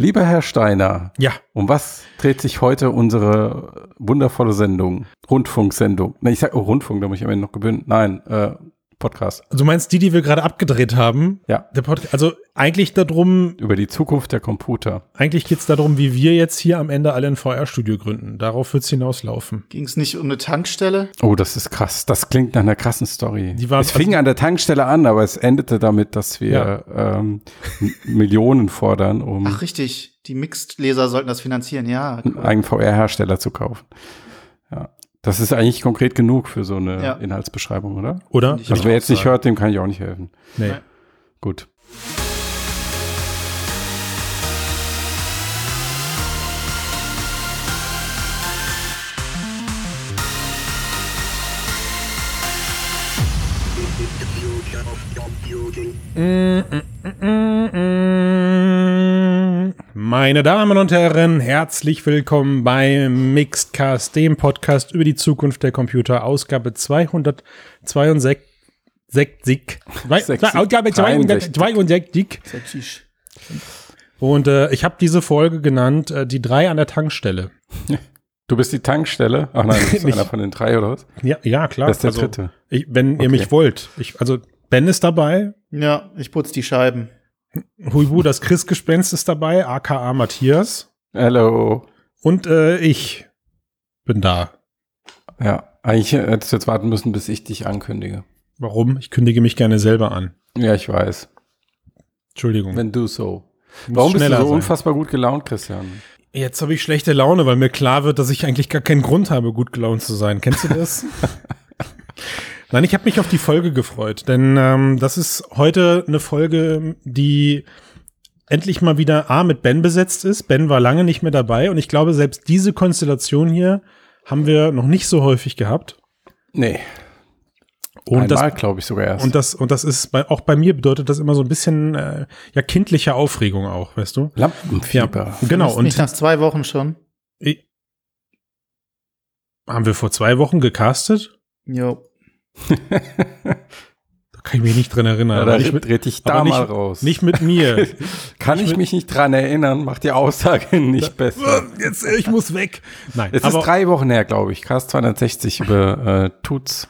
Lieber Herr Steiner, Ja, um was dreht sich heute unsere wundervolle Sendung? Rundfunksendung. Ne, ich sag oh, Rundfunk, da muss ich am Ende noch gewöhnen. Nein, äh, Podcast. du meinst die, die wir gerade abgedreht haben? Ja. Der Podcast, also eigentlich darum, Über die Zukunft der Computer. eigentlich geht's darum, wie wir jetzt hier am Ende alle ein VR-Studio gründen. Darauf wird's hinauslaufen. Ging es nicht um eine Tankstelle? Oh, das ist krass. Das klingt nach einer krassen Story. Die war- es fing an der Tankstelle an, aber es endete damit, dass wir ähm, M- Millionen fordern, um Ach, richtig. Die Mixed-Leser sollten das finanzieren, ja. einen eigenen VR-Hersteller zu kaufen. Das ist eigentlich konkret genug für so eine Ja. Inhaltsbeschreibung, oder? Oder? Also wer jetzt nicht hört, dem kann ich auch nicht helfen. Nee. Nein. Gut. Meine Damen und Herren, herzlich willkommen bei Mixedcast, dem Podcast über die Zukunft der Computer, Ausgabe 262. Sechzig. Zwei- Sechzig. zwei- Ausgabe 262. Sächsisch. Und äh, ich habe diese Folge genannt, äh, die drei an der Tankstelle. Du bist die Tankstelle. Ach nein, du bist einer von den drei, oder was? Ja, ja klar. Das ist der also, dritte. Ich, wenn ihr Okay. mich wollt. Ich, also Ben ist dabei, Ja, ich putze die Scheiben. Huibu, das Chris-Gespenst ist dabei, aka Matthias. Hello. Und äh, ich bin da. Ja, eigentlich hättest du jetzt warten müssen, bis ich dich ankündige. Warum? Ich kündige mich gerne selber an. Ja, ich weiß. Entschuldigung. Wenn du so. Muss Warum bist du schneller so sein. unfassbar gut gelaunt, Christian? Jetzt habe ich schlechte Laune, weil mir klar wird, dass ich eigentlich gar keinen Grund habe, gut gelaunt zu sein. Kennst du das? Nein, ich habe mich auf die Folge gefreut, denn ähm, das ist heute eine Folge, die endlich mal wieder A mit Ben besetzt ist. Ben war lange nicht mehr dabei und ich glaube, selbst diese Konstellation hier haben wir noch nicht so häufig gehabt. Nee, Und das, einmal glaube ich sogar erst. und das, und das ist bei, auch bei mir bedeutet das immer so ein bisschen äh, ja kindliche Aufregung auch, weißt du? Lampenfieber. genau. Vermisst Und mich nach zwei Wochen schon. Ich- Haben wir vor zwei Wochen gecastet? Jo. Da kann ich mich nicht dran erinnern. Ja, da nicht, mit, dreht dich da mal nicht, raus. nicht mit mir. Kann ich mich nicht dran erinnern, macht die Aussage nicht besser. Jetzt, ich muss weg. Nein, Es ist drei Wochen her, glaube ich. Cast 260 über äh, Tuts.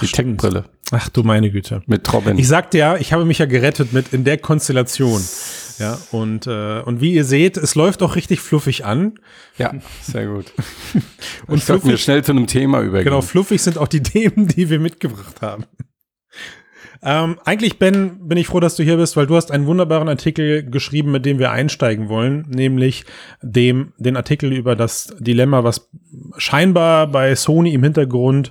Die. Tech-Brille ach du meine Güte. mit Robin. Ich sagte ja, ich habe mich ja gerettet mit in der Konstellation. Ja, und, äh, und wie ihr seht, es läuft auch richtig fluffig an. ja, sehr gut. Und Und sollten wir fluffig, schnell zu einem Thema übergehen. genau, fluffig sind auch die Themen, die wir mitgebracht haben. Ähm, eigentlich, Ben, bin ich froh, dass du hier bist, weil du hast einen wunderbaren Artikel geschrieben, mit dem wir einsteigen wollen, nämlich dem, den Artikel über das Dilemma, was scheinbar bei Sony im Hintergrund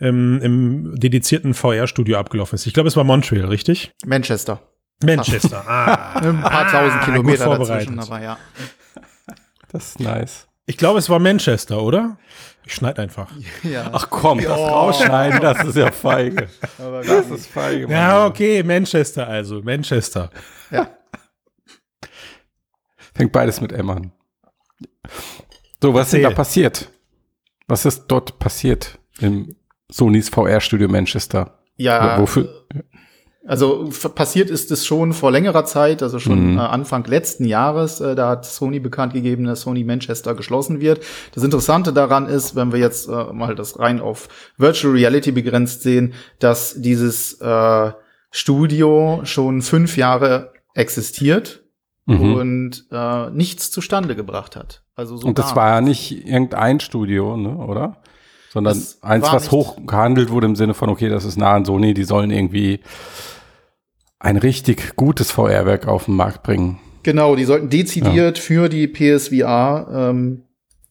ähm, im dedizierten VR-Studio abgelaufen ist. Ich glaube, es war Montreal, richtig? Manchester. Manchester. Ah, Ein paar Ah, tausend Kilometer vorbereitet. dazwischen, aber ja. Das ist nice. ich glaube, es war Manchester, oder? Ich schneide einfach. ja. Ach komm, das rausschneiden, das ist ja feige. aber Das ist feige. Mann. Ja, okay, Manchester also, Manchester. ja. Fängt beides mit M an. So, was ist denn da passiert? Was ist dort passiert im Sonys VR-Studio Manchester? Ja, Wofür? Also passiert ist es schon vor längerer Zeit, also schon Mhm. äh, Anfang letzten Jahres, äh, da hat Sony bekannt gegeben, dass Sony Manchester geschlossen wird. Das Interessante daran ist, wenn wir jetzt äh, mal das rein auf Virtual Reality begrenzt sehen, dass dieses äh, Studio schon fünf Jahre existiert Mhm. und äh, nichts zustande gebracht hat. Also so Und das war ja nicht irgendein Studio, ne, oder? Sondern Das eins, was nicht- hoch gehandelt wurde im Sinne von, okay, das ist nah an Sony, die sollen irgendwie ein richtig gutes VR-Werk auf den Markt bringen. Genau, die sollten dezidiert für die PSVR ähm,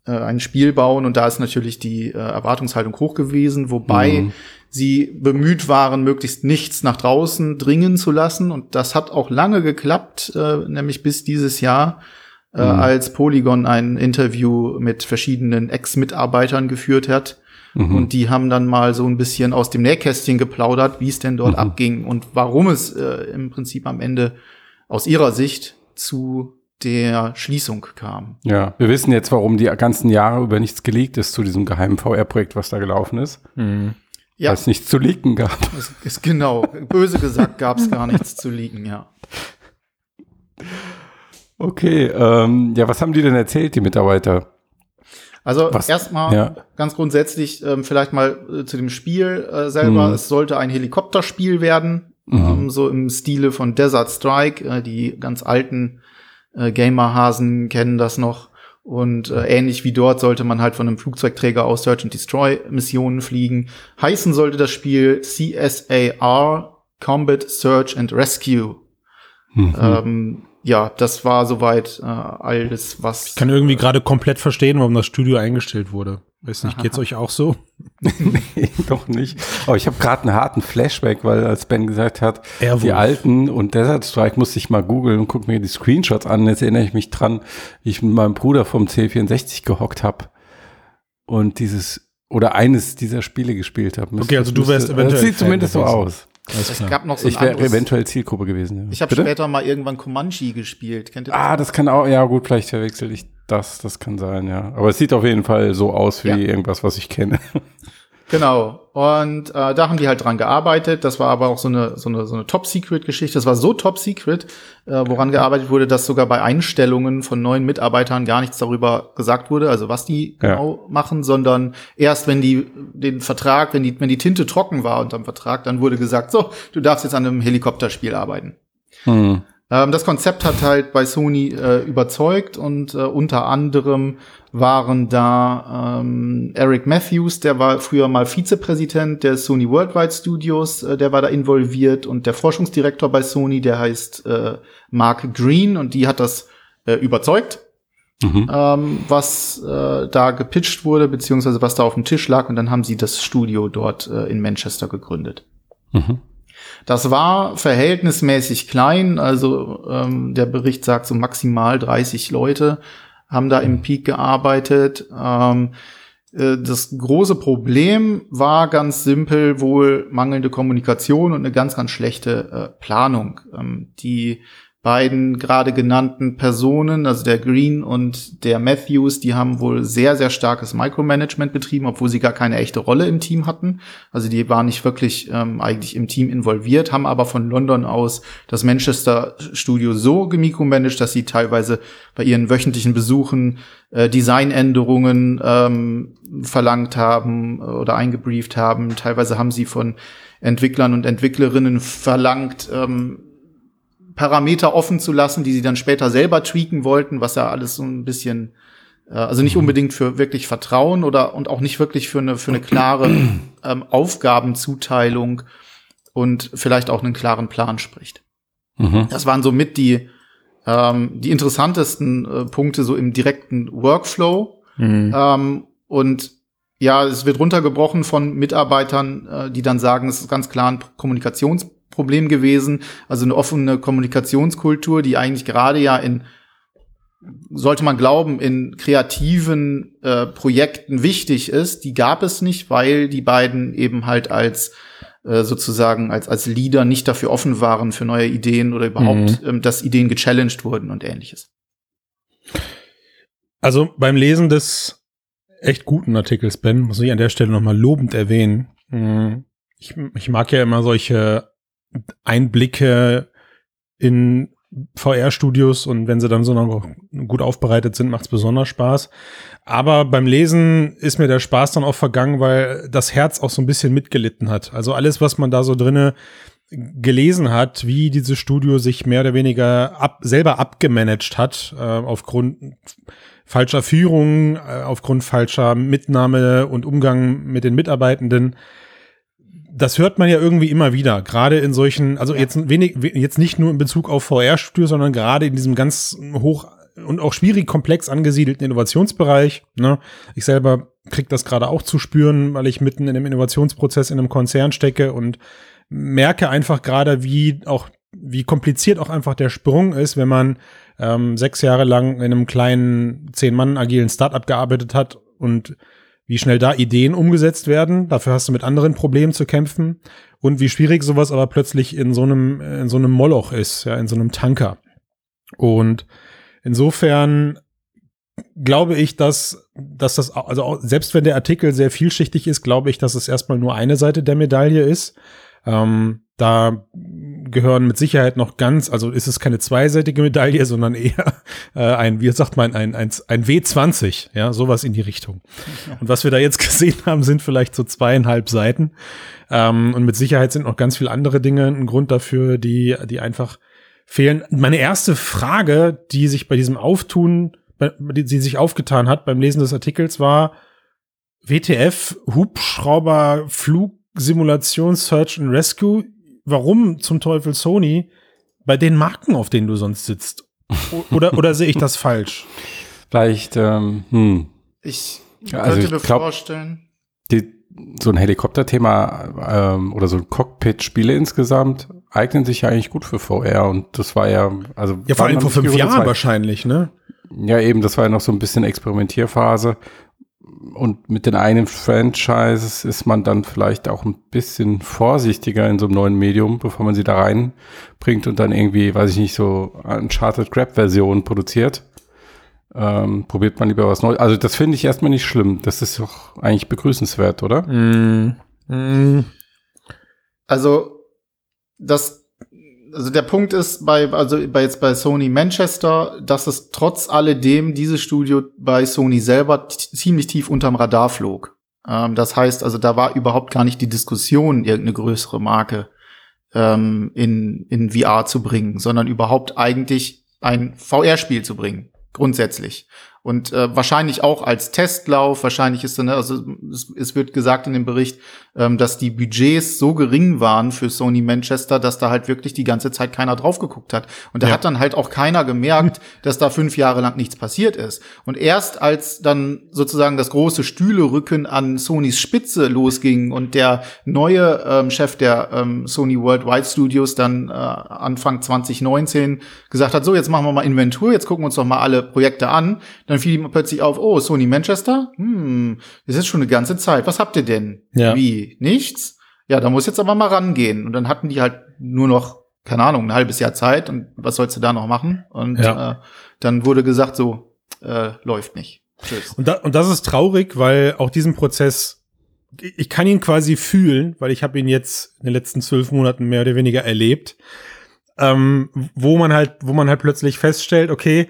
äh, ein Spiel bauen und da ist natürlich die äh, Erwartungshaltung hoch gewesen, wobei Mhm. sie bemüht waren, möglichst nichts nach draußen dringen zu lassen und das hat auch lange geklappt, äh, nämlich bis dieses Jahr, äh, Mhm. als Polygon ein Interview mit verschiedenen Ex-Mitarbeitern geführt hat. Mhm. Und die haben dann mal so ein bisschen aus dem Nähkästchen geplaudert, wie es denn dort Mhm. abging und warum es äh, im Prinzip am Ende aus ihrer Sicht zu der Schließung kam. Ja, wir wissen jetzt, warum die ganzen Jahre über nichts geleakt ist zu diesem geheimen VR-Projekt, was da gelaufen ist. Ja, Weil es nichts zu leaken gab. es ist genau. Böse gesagt gab es gar nichts zu liegen, ja. Okay, ähm, ja, was haben die denn erzählt, die Mitarbeiter? Also erstmal ja. ganz grundsätzlich ähm, vielleicht mal äh, zu dem Spiel äh, selber. Mhm. Es sollte ein Helikopterspiel werden, Mhm. ähm, so im Stile von Desert Strike. Äh, die ganz alten äh, Gamer-Hasen kennen das noch. Und äh, ähnlich wie dort sollte man halt von einem Flugzeugträger aus Search and Destroy Missionen fliegen. Heißen sollte das Spiel CSAR Combat Search and Rescue. Mhm. Ähm, ja, das war soweit äh, alles, was Ich kann irgendwie gerade komplett verstehen, warum das Studio eingestellt wurde. Weiß nicht, geht's euch auch so? Nee, doch nicht. Aber ich habe gerade einen harten Flashback, weil als Ben gesagt hat, Airwolf. die alten und Desert Strike musste ich mal googeln und guck mir die Screenshots an. Jetzt erinnere ich mich dran, wie ich mit meinem Bruder vom C64 gehockt habe und dieses oder eines dieser Spiele gespielt habe. Okay, also du wärst eventuell Das sieht Fan zumindest so aus. Alles es klar. gab noch so ein Ich wäre eventuell Zielgruppe gewesen. Ja. Ich habe später mal irgendwann Comanche gespielt. Kennt ihr das? Ah, das kann auch, ja gut, vielleicht verwechsel ich das, das kann sein, ja. Aber es sieht auf jeden Fall so aus wie Ja. irgendwas, was ich kenne. Genau. Und äh, da haben die halt dran gearbeitet. Das war aber auch so eine, so eine, so eine Top-Secret-Geschichte. Das war so Top-Secret, äh, woran gearbeitet wurde, dass sogar bei Einstellungen von neuen Mitarbeitern gar nichts darüber gesagt wurde, also was die Ja. genau machen, sondern erst wenn die den Vertrag, wenn die, wenn die Tinte trocken war unterm Vertrag, dann wurde gesagt, so, du darfst jetzt an einem Helikopterspiel arbeiten. Hm. Ähm, das Konzept hat halt bei Sony äh, überzeugt und äh, unter anderem waren da ähm, Eric Matthews, der war früher mal Vizepräsident der Sony Worldwide Studios, äh, der war da involviert und der Forschungsdirektor bei Sony, der heißt äh, Mark Green und die hat das äh, überzeugt, Mhm. ähm, was äh, da gepitcht wurde, beziehungsweise was da auf dem Tisch lag und dann haben sie das Studio dort in Manchester gegründet. Mhm. Das war verhältnismäßig klein, also ähm, der Bericht sagt so maximal 30 Leute haben da im Peak gearbeitet. Ähm, äh, das große Problem war ganz simpel wohl mangelnde Kommunikation und eine ganz, ganz schlechte äh, Planung. Ähm, die beiden gerade genannten Personen, also der Green und der Matthews, die haben wohl sehr, sehr starkes Micromanagement betrieben, obwohl sie gar keine echte Rolle im Team hatten. Also die waren nicht wirklich ähm, eigentlich im Team involviert, haben aber von London aus das Manchester Studio so gemicromanagt, dass sie teilweise bei ihren wöchentlichen Besuchen äh, Designänderungen ähm, verlangt haben oder eingebrieft haben. Teilweise haben sie von Entwicklern und Entwicklerinnen verlangt, ähm, Parameter offen zu lassen, die sie dann später selber tweaken wollten, was ja alles so ein bisschen, äh, also nicht unbedingt für wirklich Vertrauen oder und auch nicht wirklich für eine für eine klare ähm, Aufgabenzuteilung und vielleicht auch einen klaren Plan spricht. Mhm. Das waren so mit die ähm, die interessantesten äh, Punkte so im direkten Workflow. Mhm. Ähm, und ja, es wird runtergebrochen von Mitarbeitern, äh, die dann sagen, es ist ganz klar ein Kommunikationsproblem gewesen. Also eine offene Kommunikationskultur, die eigentlich gerade ja in, sollte man glauben, in kreativen äh, Projekten wichtig ist. Die gab es nicht, weil die beiden eben halt als äh, sozusagen als, als Leader nicht dafür offen waren für neue Ideen oder überhaupt, ähm, dass Ideen gechallenged wurden und ähnliches. Also beim Lesen des echt guten Artikels, Ben, muss ich an der Stelle nochmal lobend erwähnen. Mm, Ich, ich mag ja immer solche Einblicke in VR-Studios und wenn sie dann so noch gut aufbereitet sind, macht es besonders Spaß. Aber beim Lesen ist mir der Spaß dann auch vergangen, weil das Herz auch so ein bisschen mitgelitten hat. Also alles, was man da so drinne gelesen hat, wie dieses Studio sich mehr oder weniger ab, selber abgemanagt hat, äh, aufgrund falscher Führung, äh, aufgrund falscher Mitnahme und Umgang mit den Mitarbeitenden. Das hört man ja irgendwie immer wieder, gerade in solchen, also jetzt wenig, we- jetzt nicht nur in Bezug auf VR-Studio, sondern gerade in diesem ganz hoch und auch schwierig komplex angesiedelten Innovationsbereich. Ne? Ich selber krieg das gerade auch zu spüren, weil ich mitten in einem Innovationsprozess in einem Konzern stecke und merke einfach gerade, wie auch wie kompliziert auch einfach der Sprung ist, wenn man ähm, sechs Jahre lang in einem kleinen zehn Mann agilen Startup gearbeitet hat und wie schnell da Ideen umgesetzt werden. Dafür hast du mit anderen Problemen zu kämpfen und wie schwierig sowas aber plötzlich in so einem in so einem Moloch ist, ja, in so einem Tanker. Und insofern glaube ich, dass, dass das, also selbst wenn der Artikel sehr vielschichtig ist, glaube ich, dass es erstmal nur eine Seite der Medaille ist. Ähm, da gehören mit Sicherheit noch ganz, also ist es keine zweiseitige Medaille, sondern eher äh, ein, wie sagt man, ein, ein, ein W20, ja, sowas in die Richtung. Und was wir da jetzt gesehen haben, sind vielleicht so zweieinhalb Seiten. Ähm, und mit Sicherheit sind noch ganz viele andere Dinge ein Grund dafür, die, die einfach fehlen. Meine erste Frage, die sich bei diesem Auftun, die, die sich aufgetan hat beim Lesen des Artikels, war WTF, Hubschrauber, Flugsimulation, Search and Rescue. Warum zum Teufel Sony bei den Marken, auf denen du sonst sitzt? Oder, oder sehe ich das falsch? Vielleicht, ähm, hm. Ich Also könnte ich mir glaub- vorstellen, Die, so ein Helikopterthema ähm, oder so ein Cockpit-Spiele insgesamt eignen sich ja eigentlich gut für VR und das war ja, also Ja, vor allem vor fünf Jahren wahrscheinlich, ne? Ja, eben, das war ja noch so ein bisschen Experimentierphase. Und mit den einen Franchises ist man dann vielleicht auch ein bisschen vorsichtiger in so einem neuen Medium, bevor man sie da reinbringt und dann irgendwie, weiß ich nicht, so Uncharted Grab-Version produziert. Ähm, probiert man lieber was Neues. Also das finde ich erstmal nicht schlimm. Das ist doch eigentlich begrüßenswert, oder? Mm. Mm. Also, das, also der Punkt ist bei, also bei jetzt bei Sony Manchester, dass es trotz alledem dieses Studio bei Sony selber ziemlich tief unterm Radar flog. Ähm, das heißt, also da war überhaupt gar nicht die Diskussion, irgendeine größere Marke ähm, in, in VR zu bringen, sondern überhaupt eigentlich ein VR-Spiel zu bringen, grundsätzlich. Und äh, wahrscheinlich auch als Testlauf, wahrscheinlich ist dann, also es, es wird gesagt in dem Bericht, ähm, dass die Budgets so gering waren für Sony Manchester, dass da halt wirklich die ganze Zeit keiner drauf geguckt hat. Und da Ja. hat dann halt auch keiner gemerkt, dass da fünf Jahre lang nichts passiert ist. Und erst als dann sozusagen das große Stühlerücken an Sonys Spitze losging und der neue ähm, Chef der ähm, Sony Worldwide Studios dann äh, Anfang 2019 gesagt hat, so jetzt machen wir mal Inventur, jetzt gucken wir uns doch mal alle Projekte an, dann fiel ihm plötzlich auf, oh, Sony Manchester? Hm, das ist schon eine ganze Zeit. Was habt ihr denn? Ja. Wie? Nichts? Ja, da muss jetzt aber mal rangehen. Und dann hatten die halt nur noch, keine Ahnung, ein halbes Jahr Zeit. Und was sollst du da noch machen? Und Ja. äh, dann wurde gesagt, so, äh, läuft nicht. Tschüss. Und, da, und das ist traurig, weil auch diesen Prozess, ich kann ihn quasi fühlen, weil ich habe ihn jetzt in den letzten zwölf Monaten mehr oder weniger erlebt, ähm, wo man halt, wo man halt plötzlich feststellt, okay,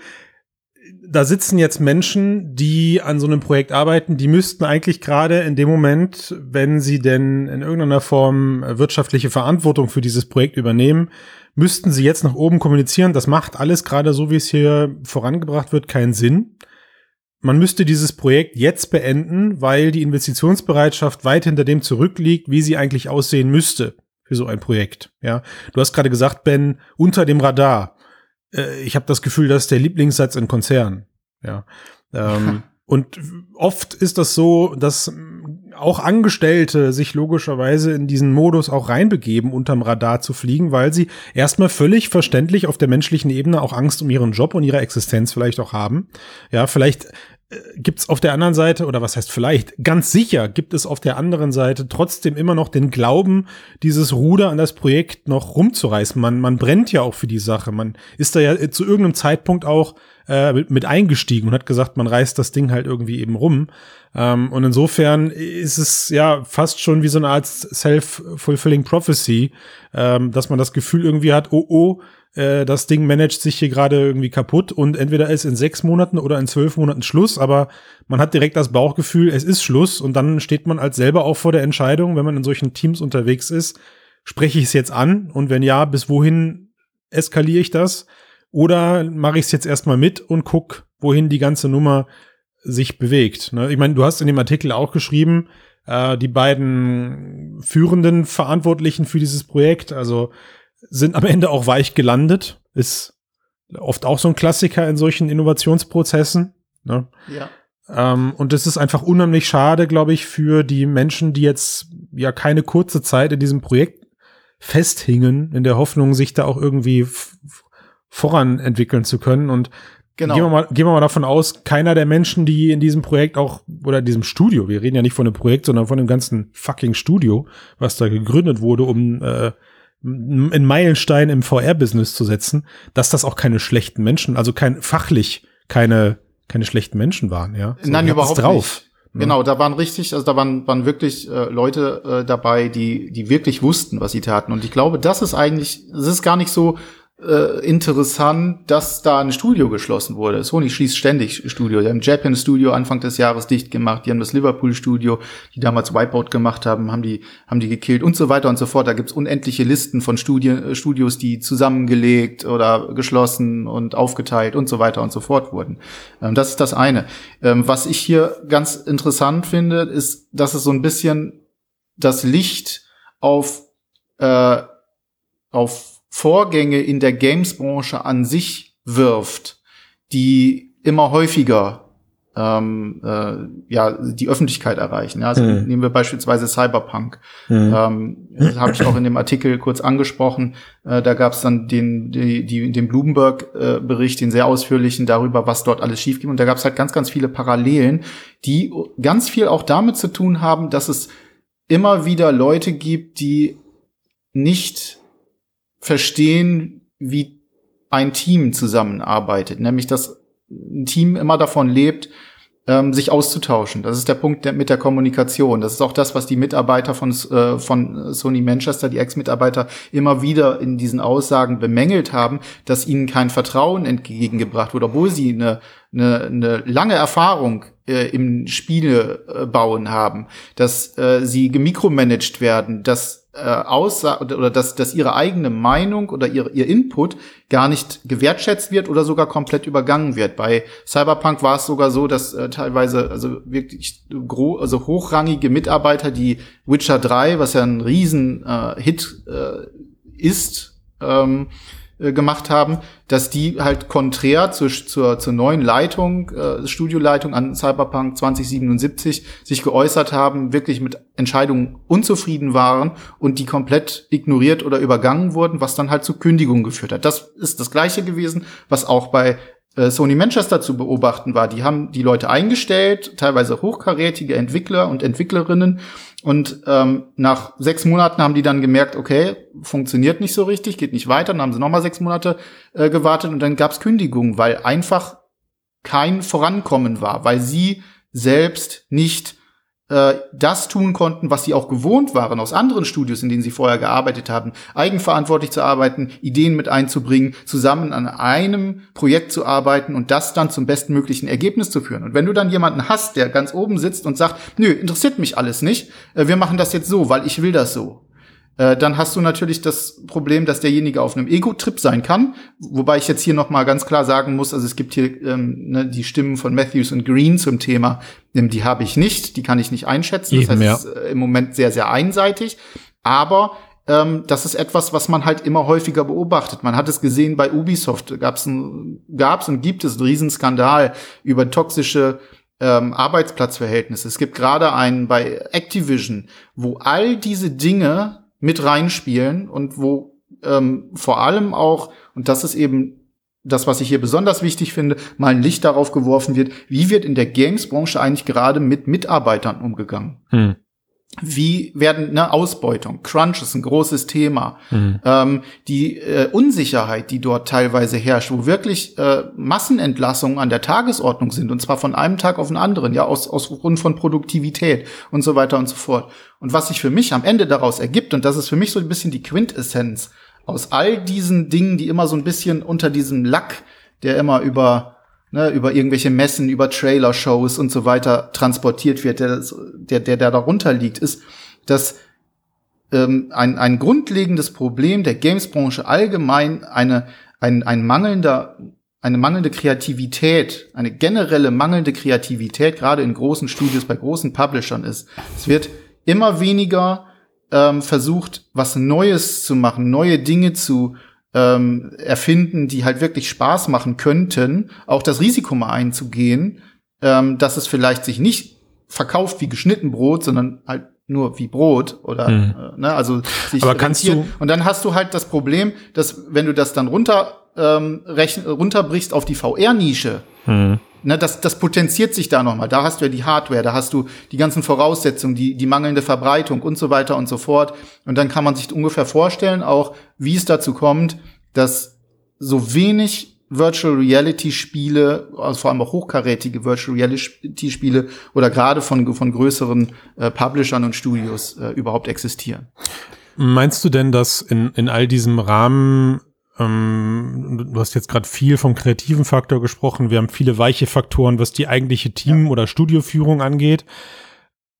da sitzen jetzt Menschen, die an so einem Projekt arbeiten, die müssten eigentlich gerade in dem Moment, wenn sie denn in irgendeiner Form äh, wirtschaftliche Verantwortung für dieses Projekt übernehmen, müssten sie jetzt nach oben kommunizieren. Das macht alles gerade so, wie es hier vorangebracht wird, keinen Sinn man müsste dieses Projekt jetzt beenden, weil die Investitionsbereitschaft weit hinter dem zurückliegt, wie sie eigentlich aussehen müsste für so ein Projekt. Ja, du hast gerade gesagt, Ben, unter dem Radar. Äh, ich habe das Gefühl, das ist der Lieblingssatz in Konzernen. Ja. Ähm, und oft ist das so, dass mm, auch Angestellte sich logischerweise in diesen Modus auch reinbegeben, unterm Radar zu fliegen, weil sie erstmal völlig verständlich auf der menschlichen Ebene auch Angst um ihren Job und ihre Existenz vielleicht auch haben. Ja, vielleicht äh, gibt's auf der anderen Seite, oder was heißt vielleicht, ganz sicher gibt es auf der anderen Seite trotzdem immer noch den Glauben, dieses Ruder an das Projekt noch rumzureißen. Man, man brennt ja auch für die Sache. Man ist da ja zu irgendeinem Zeitpunkt auch äh, mit, mit eingestiegen und hat gesagt, man reißt das Ding halt irgendwie eben rum. Ähm, und insofern ist es ja fast schon wie so eine Art self-fulfilling prophecy, ähm, dass man das Gefühl irgendwie hat, oh oh, äh, das Ding managt sich hier gerade irgendwie kaputt und entweder ist in sechs Monaten oder in zwölf Monaten Schluss, aber man hat direkt das Bauchgefühl, es ist Schluss und dann steht man als selber auch vor der Entscheidung, wenn man in solchen Teams unterwegs ist, spreche ich es jetzt an und wenn ja, bis wohin eskaliere ich das? Oder mache ich es jetzt erstmal mit und guck, wohin die ganze Nummer sich bewegt. Ne? Ich meine, du hast in dem Artikel auch geschrieben, äh, die beiden führenden Verantwortlichen für dieses Projekt, also sind am Ende auch weich gelandet. Ist oft auch so ein Klassiker in solchen Innovationsprozessen. Ne? Ja. Ähm, und es ist einfach unheimlich schade, glaube ich, für die Menschen, die jetzt ja keine kurze Zeit in diesem Projekt festhingen, in der Hoffnung, sich da auch irgendwie voran entwickeln zu können. Und Genau. gehen, wir mal, gehen wir mal davon aus, keiner der Menschen, die in diesem Projekt auch, oder in diesem Studio, wir reden ja nicht von einem Projekt, sondern von dem ganzen fucking Studio, was da gegründet wurde, um äh, einen Meilenstein im VR-Business zu setzen, dass das auch keine schlechten Menschen, also kein fachlich keine keine schlechten Menschen waren, ja. So, Nein, überhaupt drauf. nicht. Ne? Genau, da waren richtig, also da waren, waren wirklich äh, Leute äh, dabei, die, die wirklich wussten, was sie taten. Und ich glaube, das ist eigentlich, es ist gar nicht so äh, interessant, dass da ein Studio geschlossen wurde. Sony schließt ständig Studio. Die haben Japan Studio Anfang des Jahres dicht gemacht. Die haben das Liverpool Studio, die damals Wipeout gemacht haben, haben die, haben die gekillt und so weiter und so fort. Da gibt's unendliche Listen von Studien, äh, Studios, die zusammengelegt oder geschlossen und aufgeteilt und so weiter und so fort wurden. Ähm, das ist das eine. Ähm, was ich hier ganz interessant finde, ist, dass es so ein bisschen das Licht auf, äh, auf Vorgänge in der Games-Branche an sich wirft, die immer häufiger ähm, äh, ja die Öffentlichkeit erreichen. Ja, also hm. nehmen wir beispielsweise Cyberpunk. Hm. Ähm, das habe ich auch in dem Artikel kurz angesprochen. Äh, da gab es dann den die, die, den Bloomberg-Bericht, äh, den sehr ausführlichen darüber, was dort alles schief ging. Und da gab es halt ganz ganz viele Parallelen, die ganz viel auch damit zu tun haben, dass es immer wieder Leute gibt, die nicht verstehen, wie ein Team zusammenarbeitet. Nämlich, dass ein Team immer davon lebt, ähm, sich auszutauschen. Das ist der Punkt der, mit der Kommunikation. Das ist auch das, was die Mitarbeiter von, äh, von Sony Manchester, die Ex-Mitarbeiter, immer wieder in diesen Aussagen bemängelt haben, dass ihnen kein Vertrauen entgegengebracht wurde, obwohl sie eine, eine, eine lange Erfahrung äh, im Spiele äh, bauen haben, dass äh, sie gemikromanagt werden, dass äh, Aussage oder dass, dass ihre eigene Meinung oder ihr, ihr Input gar nicht gewertschätzt wird oder sogar komplett übergangen wird. Bei Cyberpunk war es sogar so, dass äh, teilweise also wirklich gro also hochrangige Mitarbeiter, die Witcher 3, was ja ein riesen äh, Hit äh, ist, ähm, äh, gemacht haben, dass die halt konträr zur, zur, zur neuen Leitung, äh, Studioleitung an Cyberpunk 2077 sich geäußert haben, wirklich mit Entscheidungen unzufrieden waren und die komplett ignoriert oder übergangen wurden, was dann halt zu Kündigungen geführt hat. Das ist das gleiche gewesen, was auch bei äh, Sony Manchester zu beobachten war. Die haben die Leute eingestellt, teilweise hochkarätige Entwickler und Entwicklerinnen. Und ähm, nach sechs Monaten haben die dann gemerkt, okay, funktioniert nicht so richtig, geht nicht weiter. Dann haben sie nochmal sechs Monate äh, gewartet und dann gab es Kündigungen, weil einfach kein Vorankommen war, weil sie selbst nicht äh, das tun konnten, was sie auch gewohnt waren aus anderen Studios, in denen sie vorher gearbeitet haben, eigenverantwortlich zu arbeiten, Ideen mit einzubringen, zusammen an einem Projekt zu arbeiten und das dann zum bestmöglichen Ergebnis zu führen. Und wenn du dann jemanden hast, der ganz oben sitzt und sagt, nö, interessiert mich alles nicht, äh, wir machen das jetzt so, weil ich will das so, äh, dann hast du natürlich das Problem, dass derjenige auf einem Ego-Trip sein kann. Wobei ich jetzt hier noch mal ganz klar sagen muss, also es gibt hier ähm, ne, die Stimmen von Matthews und Green zum Thema, ähm, die habe ich nicht, die kann ich nicht einschätzen. Eben, das heißt, ja. es ist äh, im Moment sehr, sehr einseitig. Aber ähm, das ist etwas, was man halt immer häufiger beobachtet. Man hat es gesehen bei Ubisoft, gab es gab's und gibt es einen Riesenskandal über toxische ähm, Arbeitsplatzverhältnisse. Es gibt gerade einen bei Activision, wo all diese Dinge mit reinspielen und wo ähm, vor allem auch, und das ist eben das, was ich hier besonders wichtig finde, mal ein Licht darauf geworfen wird, wie wird in der Games-Branche eigentlich gerade mit Mitarbeitern umgegangen? Hm. Wie werden ne, Ausbeutung, Crunch ist ein großes Thema, mhm. ähm, die äh, Unsicherheit, die dort teilweise herrscht, wo wirklich äh, Massenentlassungen an der Tagesordnung sind und zwar von einem Tag auf den anderen, ja aus aus Grund von Produktivität und so weiter und so fort. Und was sich für mich am Ende daraus ergibt und das ist für mich so ein bisschen die Quintessenz aus all diesen Dingen, die immer so ein bisschen unter diesem Lack, der immer über ne, über irgendwelche Messen, über Trailer-Shows und so weiter transportiert wird, der, der, der, der darunter liegt, ist, dass ähm, ein, ein grundlegendes Problem der Games-Branche allgemein eine, ein, ein mangelnder eine mangelnde Kreativität, eine generelle mangelnde Kreativität, gerade in großen Studios, bei großen Publishern ist. Es wird immer weniger ähm, versucht, was Neues zu machen, neue Dinge zu ähm, erfinden, die halt wirklich Spaß machen könnten, auch das Risiko mal einzugehen, ähm, dass es vielleicht sich nicht verkauft wie geschnitten Brot, sondern halt nur wie Brot oder mhm. äh, ne, also sich Aber kannst du und dann hast du halt das Problem, dass wenn du das dann runter ähm, rechn, runterbrichst auf die VR-Nische, mhm ne, das, das potenziert sich da nochmal. Da hast du ja die Hardware, da hast du die ganzen Voraussetzungen, die, die mangelnde Verbreitung und so weiter und so fort. Und dann kann man sich ungefähr vorstellen, auch wie es dazu kommt, dass so wenig Virtual Reality Spiele, also vor allem auch hochkarätige Virtual Reality Spiele oder gerade von, von größeren äh, Publishern und Studios äh, überhaupt existieren. Meinst du denn, dass in, in all diesem Rahmen, ähm, du hast jetzt gerade viel vom kreativen Faktor gesprochen, wir haben viele weiche Faktoren, was die eigentliche Team- oder Studioführung angeht.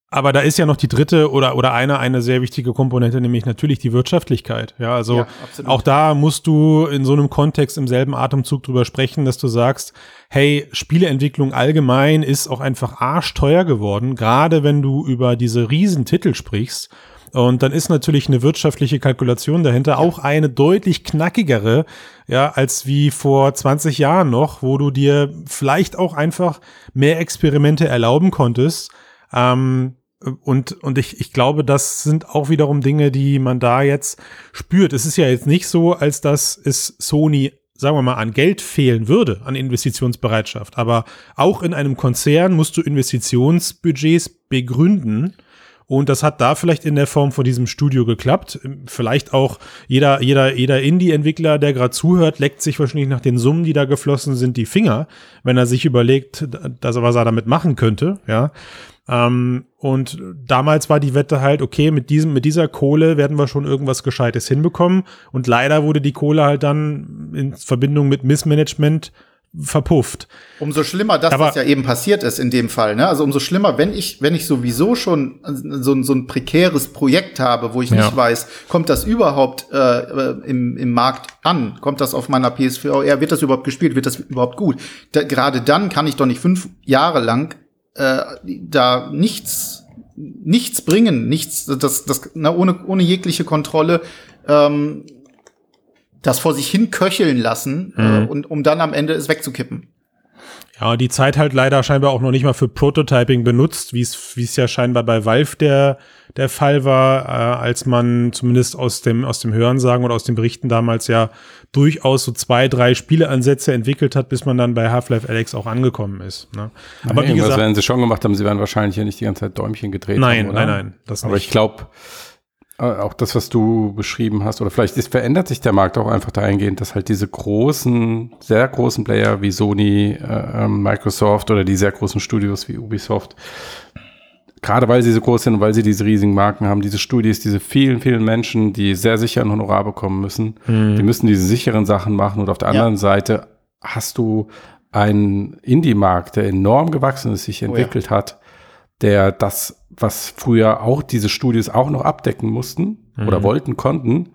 Aber da ist ja noch die dritte oder, oder eine, eine sehr wichtige Komponente, nämlich natürlich die Wirtschaftlichkeit. Ja, also ja, auch da musst du in so einem Kontext im selben Atemzug drüber sprechen, dass du sagst, hey, Spieleentwicklung allgemein ist auch einfach arschteuer geworden, gerade wenn du über diese Riesentitel sprichst. Und dann ist natürlich eine wirtschaftliche Kalkulation dahinter ja. auch eine deutlich knackigere, ja, als wie vor 20 Jahren noch, wo du dir vielleicht auch einfach mehr Experimente erlauben konntest, ähm, und, und ich, ich glaube, das sind auch wiederum Dinge, die man da jetzt spürt. Es ist ja jetzt nicht so, als dass es Sony, sagen wir mal, an Geld fehlen würde, an Investitionsbereitschaft. Aber auch in einem Konzern musst du Investitionsbudgets begründen. Und das hat da vielleicht in der Form von diesem Studio geklappt. Vielleicht auch jeder, jeder, jeder Indie-Entwickler, der gerade zuhört, leckt sich wahrscheinlich nach den Summen, die da geflossen sind, die Finger, wenn er sich überlegt, dass er was er damit machen könnte, ja. Ähm, und damals war die Wette halt, okay, mit diesem, mit dieser Kohle werden wir schon irgendwas Gescheites hinbekommen. Und leider wurde die Kohle halt dann in Verbindung mit Missmanagement verpufft. Umso schlimmer, dass Aber das ja eben passiert ist in dem Fall. Ne? Also umso schlimmer, wenn ich, wenn ich sowieso schon so, so ein prekäres Projekt habe, wo ich ja. nicht weiß, kommt das überhaupt äh, im, im Markt an? Kommt das auf meiner PSVR? Wird das überhaupt gespielt? Wird das überhaupt gut? Da, gerade dann kann ich doch nicht fünf Jahre lang äh, da nichts nichts bringen, nichts, das, das na, ohne, ohne jegliche Kontrolle ähm, das vor sich hin köcheln lassen äh, mhm. äh, und um dann am Ende es wegzukippen. Ja, die Zeit halt leider scheinbar auch noch nicht mal für Prototyping benutzt, wie es wie es ja scheinbar bei Valve der der Fall war, äh, als man zumindest aus dem aus dem Hörensagen oder aus den Berichten damals ja durchaus so zwei, drei Spieleansätze entwickelt hat, bis man dann bei Half-Life Alex auch angekommen ist. Ne? Aber ja, wie gesagt, werden sie schon gemacht haben, sie werden wahrscheinlich ja nicht die ganze Zeit Däumchen gedreht nein, haben, Nein, nein, nein, das Aber ich glaube, auch das, was du beschrieben hast, oder vielleicht ist, verändert sich der Markt auch einfach dahingehend, dass halt diese großen, sehr großen Player wie Sony, äh, ähm, Microsoft oder die sehr großen Studios wie Ubisoft, gerade weil sie so groß sind und weil sie diese riesigen Marken haben, diese Studios, diese vielen, vielen Menschen, die sehr sicher ein Honorar bekommen müssen, mhm. die müssen diese sicheren Sachen machen und auf der anderen ja. Seite hast du einen Indie-Markt, der enorm gewachsen ist, sich entwickelt oh ja. hat, der das, was früher auch diese Studios auch noch abdecken mussten mhm. oder wollten, konnten,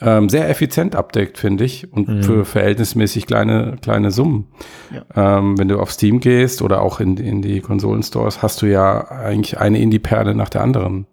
ähm, sehr effizient abdeckt, finde ich, und mhm. für verhältnismäßig kleine, kleine Summen. Ja. Ähm, wenn du auf Steam gehst oder auch in, in die Konsolenstores, hast du ja eigentlich eine Indie-Perle nach der anderen.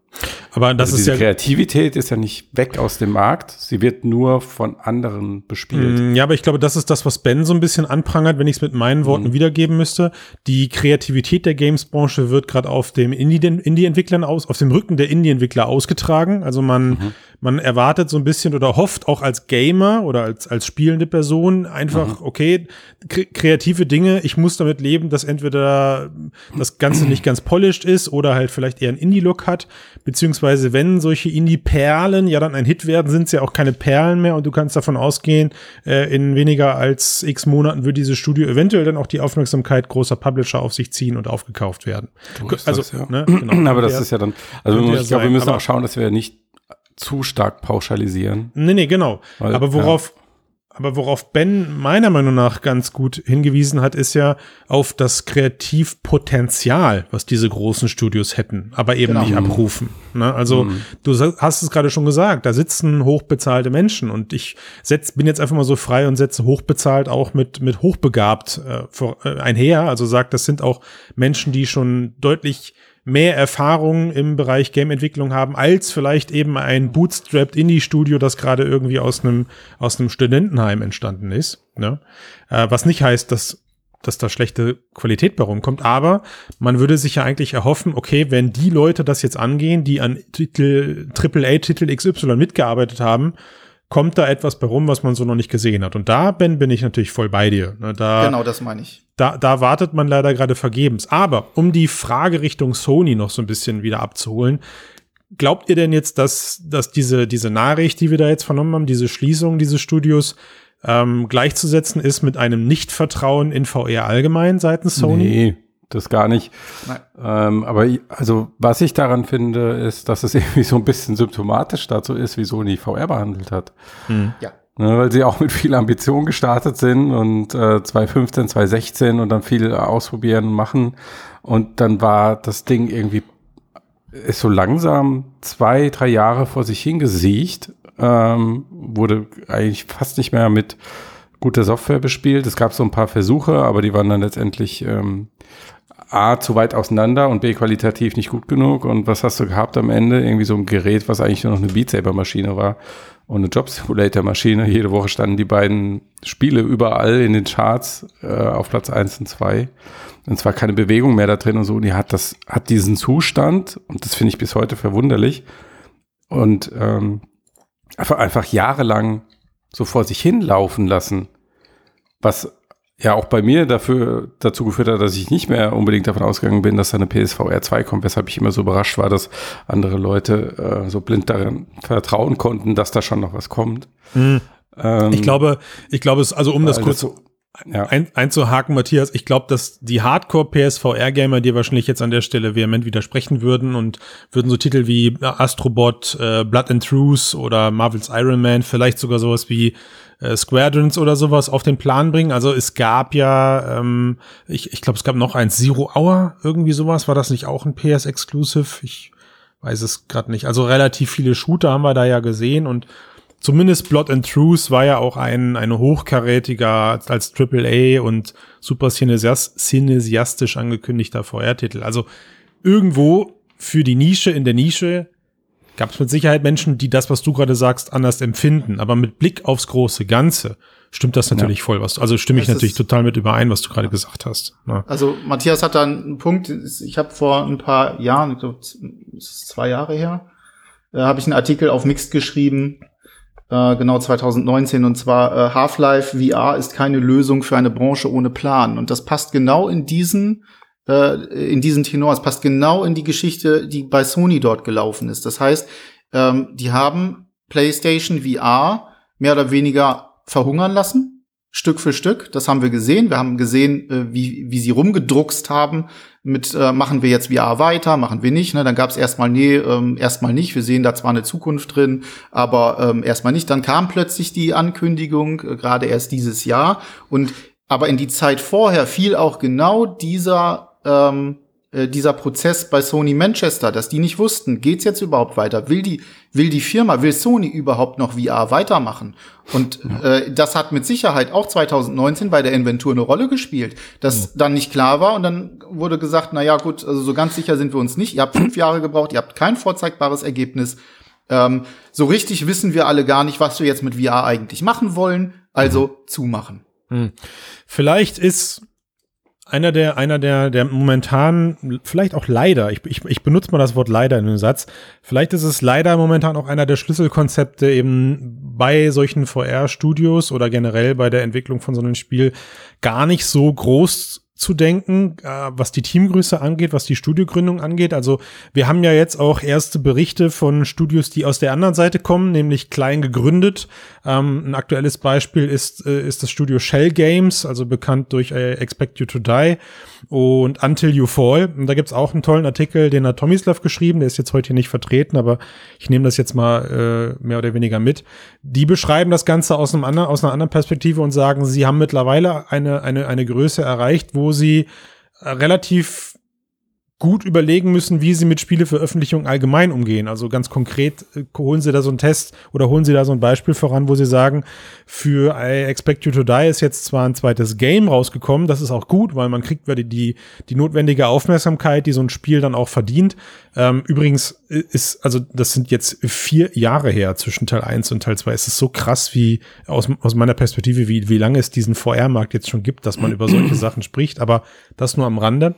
Aber das also ist diese ja Kreativität ist ja nicht weg aus dem Markt, sie wird nur von anderen bespielt. Mm, ja, aber ich glaube, das ist das, was Ben so ein bisschen anprangert, wenn ich es mit meinen Worten mhm. wiedergeben müsste. Die Kreativität der Games-Branche wird gerade auf dem Indie-Entwicklern aus, auf dem Rücken der Indie-Entwickler ausgetragen. Also man, mhm. Man erwartet so ein bisschen oder hofft auch als Gamer oder als, als spielende Person einfach, mhm. okay, kreative Dinge, ich muss damit leben, dass entweder das Ganze nicht ganz polished ist oder halt vielleicht eher einen Indie-Look hat beziehungsweise wenn solche Indie-Perlen ja dann ein Hit werden, sind es ja auch keine Perlen mehr und du kannst davon ausgehen, äh, in weniger als x Monaten wird dieses Studio eventuell dann auch die Aufmerksamkeit großer Publisher auf sich ziehen und aufgekauft werden. also, das, ja. ne, genau. aber das ist ja dann, also ich glaube, wir müssen auch schauen, dass wir nicht zu stark pauschalisieren. Nee, nee, genau. Weil, aber worauf, aber worauf Ben meiner Meinung nach ganz gut hingewiesen hat, ist ja auf das Kreativpotenzial, was diese großen Studios hätten, aber eben genau. nicht abrufen. Ne? Also mhm. du hast es gerade schon gesagt, da sitzen hochbezahlte Menschen und ich setz, bin jetzt einfach mal so frei und setze hochbezahlt auch mit, mit hochbegabt äh, vor, äh, einher. Also sagt, das sind auch Menschen, die schon deutlich mehr Erfahrung im Bereich Game-Entwicklung haben, als vielleicht eben ein bootstrapped Indie-Studio, das gerade irgendwie aus einem, aus einem Studentenheim entstanden ist. Ne? Äh, was nicht heißt, dass dass da schlechte Qualität bei rumkommt, aber man würde sich ja eigentlich erhoffen, okay, wenn die Leute das jetzt angehen, die an Titel, AAA-Titel XY mitgearbeitet haben, kommt da etwas bei rum, was man so noch nicht gesehen hat. Und da, Ben, bin ich natürlich voll bei dir. Ne, da, genau, das meine ich. Da, da wartet man leider gerade vergebens. Aber um die Frage Richtung Sony noch so ein bisschen wieder abzuholen, glaubt ihr denn jetzt, dass, dass diese, diese Nachricht, die wir da jetzt vernommen haben, diese Schließung dieses Studios, ähm, gleichzusetzen ist mit einem Nichtvertrauen in VR allgemein seitens Sony? Nee, das gar nicht. Ähm, aber ich, also was ich daran finde, ist, dass es irgendwie so ein bisschen symptomatisch dazu ist, wie Sony VR behandelt hat. Hm. Ja. Ne, weil sie auch mit viel Ambition gestartet sind und äh, 2015, 2016 und dann viel ausprobieren und machen. Und dann war das Ding irgendwie ist so langsam zwei, drei Jahre vor sich hingesiecht, ähm, wurde eigentlich fast nicht mehr mit guter Software bespielt. Es gab so ein paar Versuche, aber die waren dann letztendlich ähm, A, zu weit auseinander und B, qualitativ nicht gut genug. Und was hast du gehabt am Ende? Irgendwie so ein Gerät, was eigentlich nur noch eine Beat Saber Maschine war und eine Job Simulator Maschine. Jede Woche standen die beiden Spiele überall in den Charts äh, auf Platz eins und zwei und zwar keine Bewegung mehr da drin und so. Und die hat das, hat diesen Zustand, und das finde ich bis heute verwunderlich, und ähm, einfach, einfach jahrelang so vor sich hinlaufen lassen, was ja auch bei mir dafür dazu geführt hat, dass ich nicht mehr unbedingt davon ausgegangen bin, dass da eine PSVR 2 kommt, weshalb ich immer so überrascht war, dass andere Leute äh, so blind daran vertrauen konnten, dass da schon noch was kommt. Mhm. Ähm, ich glaube, ich glaube es, also um das kurz so, ja. ein, einzuhaken, Matthias, ich glaube, dass die Hardcore-PSVR-Gamer dir wahrscheinlich jetzt an der Stelle vehement widersprechen würden und würden so Titel wie Astrobot, äh, Blood and Truth oder Marvel's Iron Man, vielleicht sogar sowas wie äh, Squadrons oder sowas auf den Plan bringen. Also es gab ja, ähm, ich, ich glaube, es gab noch ein Zero Hour, irgendwie sowas. War das nicht auch ein PS-Exclusive? Ich weiß es gerade nicht. Also relativ viele Shooter haben wir da ja gesehen und zumindest Blood and Truth war ja auch ein, ein hochkarätiger als AAA und super cinesiastisch angekündigter VR-Titel. Also irgendwo für die Nische in der Nische gab es mit Sicherheit Menschen, die das, was du gerade sagst, anders empfinden. Aber mit Blick aufs große Ganze stimmt das natürlich ja. voll. Was, also stimme ich das natürlich total mit überein, was du gerade gesagt hast. Ja. Also Matthias hat da einen Punkt. Ich habe vor ein paar Jahren, ich glaube, zwei Jahre her, äh, habe ich einen Artikel auf Mixed geschrieben, äh, genau 2019 und zwar äh, Half-Life VR ist keine Lösung für eine Branche ohne Plan und das passt genau in diesen äh, in diesen Tenor, es passt genau in die Geschichte, die bei Sony dort gelaufen ist. Das heißt, ähm, die haben PlayStation VR mehr oder weniger verhungern lassen Stück für Stück. Das haben wir gesehen. Wir haben gesehen, äh, wie, wie sie rumgedruckst haben mit, äh, machen wir jetzt VR weiter, machen wir nicht. Ne? Dann gab es erstmal, nee, ähm, erstmal nicht. Wir sehen da zwar eine Zukunft drin, aber ähm, erstmal nicht. Dann kam plötzlich die Ankündigung, äh, gerade erst dieses Jahr. Und aber in die Zeit vorher fiel auch genau dieser ähm, äh, dieser Prozess bei Sony Manchester, dass die nicht wussten, geht's jetzt überhaupt weiter? Will die, will die Firma, will Sony überhaupt noch VR weitermachen? Und ja. äh, das hat mit Sicherheit auch 2019 bei der Inventur eine Rolle gespielt, dass ja. dann nicht klar war und dann wurde gesagt, na ja, gut, also so ganz sicher sind wir uns nicht. Ihr habt fünf Jahre gebraucht, ihr habt kein vorzeigbares Ergebnis. Ähm, so richtig wissen wir alle gar nicht, was wir jetzt mit VR eigentlich machen wollen. Also mhm. zumachen. Hm. Vielleicht ist einer der, einer der, der momentan, vielleicht auch leider, ich, ich, ich benutze mal das Wort leider in dem Satz, vielleicht ist es leider momentan auch einer der Schlüsselkonzepte eben bei solchen VR-Studios oder generell bei der Entwicklung von so einem Spiel gar nicht so groß zu denken, äh, was die Teamgröße angeht, was die Studiogründung angeht. Also wir haben ja jetzt auch erste Berichte von Studios, die aus der anderen Seite kommen, nämlich klein gegründet. Ähm, ein aktuelles Beispiel ist, äh, ist das Studio Shell Games, also bekannt durch äh, Expect You to Die und Until You Fall. Und da gibt's auch einen tollen Artikel, den hat Tomislav geschrieben, der ist jetzt heute hier nicht vertreten, aber ich nehme das jetzt mal äh, mehr oder weniger mit. Die beschreiben das Ganze aus, einem anderen, aus einer anderen Perspektive und sagen, sie haben mittlerweile eine, eine, eine Größe erreicht, wo sie äh, relativ gut überlegen müssen, wie sie mit Spieleveröffentlichungen allgemein umgehen. Also ganz konkret äh, holen sie da so einen Test oder holen sie da so ein Beispiel voran, wo sie sagen, für I Expect You to Die ist jetzt zwar ein zweites Game rausgekommen, das ist auch gut, weil man kriegt die, die, die notwendige Aufmerksamkeit, die so ein Spiel dann auch verdient. Ähm, übrigens ist, also das sind jetzt vier Jahre her zwischen Teil 1 und Teil 2. Es ist so krass, wie aus, aus meiner Perspektive, wie, wie lange es diesen VR-Markt jetzt schon gibt, dass man über solche Sachen spricht, aber das nur am Rande.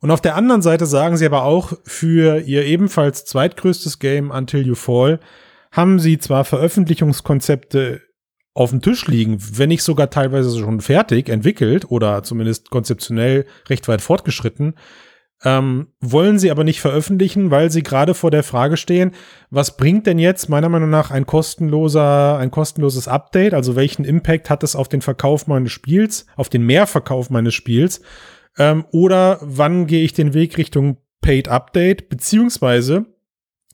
Und auf der anderen Seite sagen sie aber auch, für ihr ebenfalls zweitgrößtes Game Until You Fall haben sie zwar Veröffentlichungskonzepte auf dem Tisch liegen, wenn nicht sogar teilweise schon fertig entwickelt oder zumindest konzeptionell recht weit fortgeschritten, ähm, wollen sie aber nicht veröffentlichen, weil sie gerade vor der Frage stehen, was bringt denn jetzt meiner Meinung nach ein kostenloser, ein kostenloses Update? Also welchen Impact hat es auf den Verkauf meines Spiels, auf den Mehrverkauf meines Spiels? Ähm, oder wann gehe ich den Weg Richtung Paid Update? Beziehungsweise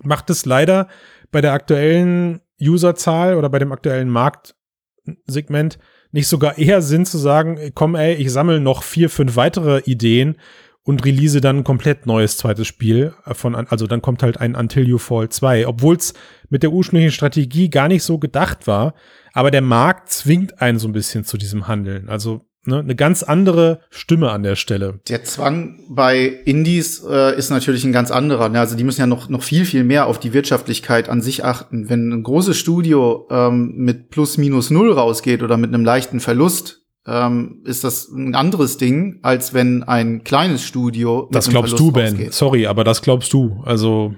macht es leider bei der aktuellen Userzahl oder bei dem aktuellen Marktsegment nicht sogar eher Sinn zu sagen, komm ey, ich sammle noch vier, fünf weitere Ideen und release dann ein komplett neues zweites Spiel von, also dann kommt halt ein Until You Fall 2, obwohl es mit der ursprünglichen Strategie gar nicht so gedacht war, aber der Markt zwingt einen so ein bisschen zu diesem Handeln. Also ne, eine ganz andere Stimme an der Stelle. Der Zwang bei Indies äh, ist natürlich ein ganz anderer. Ne? Also die müssen ja noch, noch viel, viel mehr auf die Wirtschaftlichkeit an sich achten. Wenn ein großes Studio ähm, mit plus minus null rausgeht oder mit einem leichten Verlust, ähm, ist das ein anderes Ding, als wenn ein kleines Studio. Das glaubst du, Ben. Rausgeht. Sorry, aber das glaubst du. Also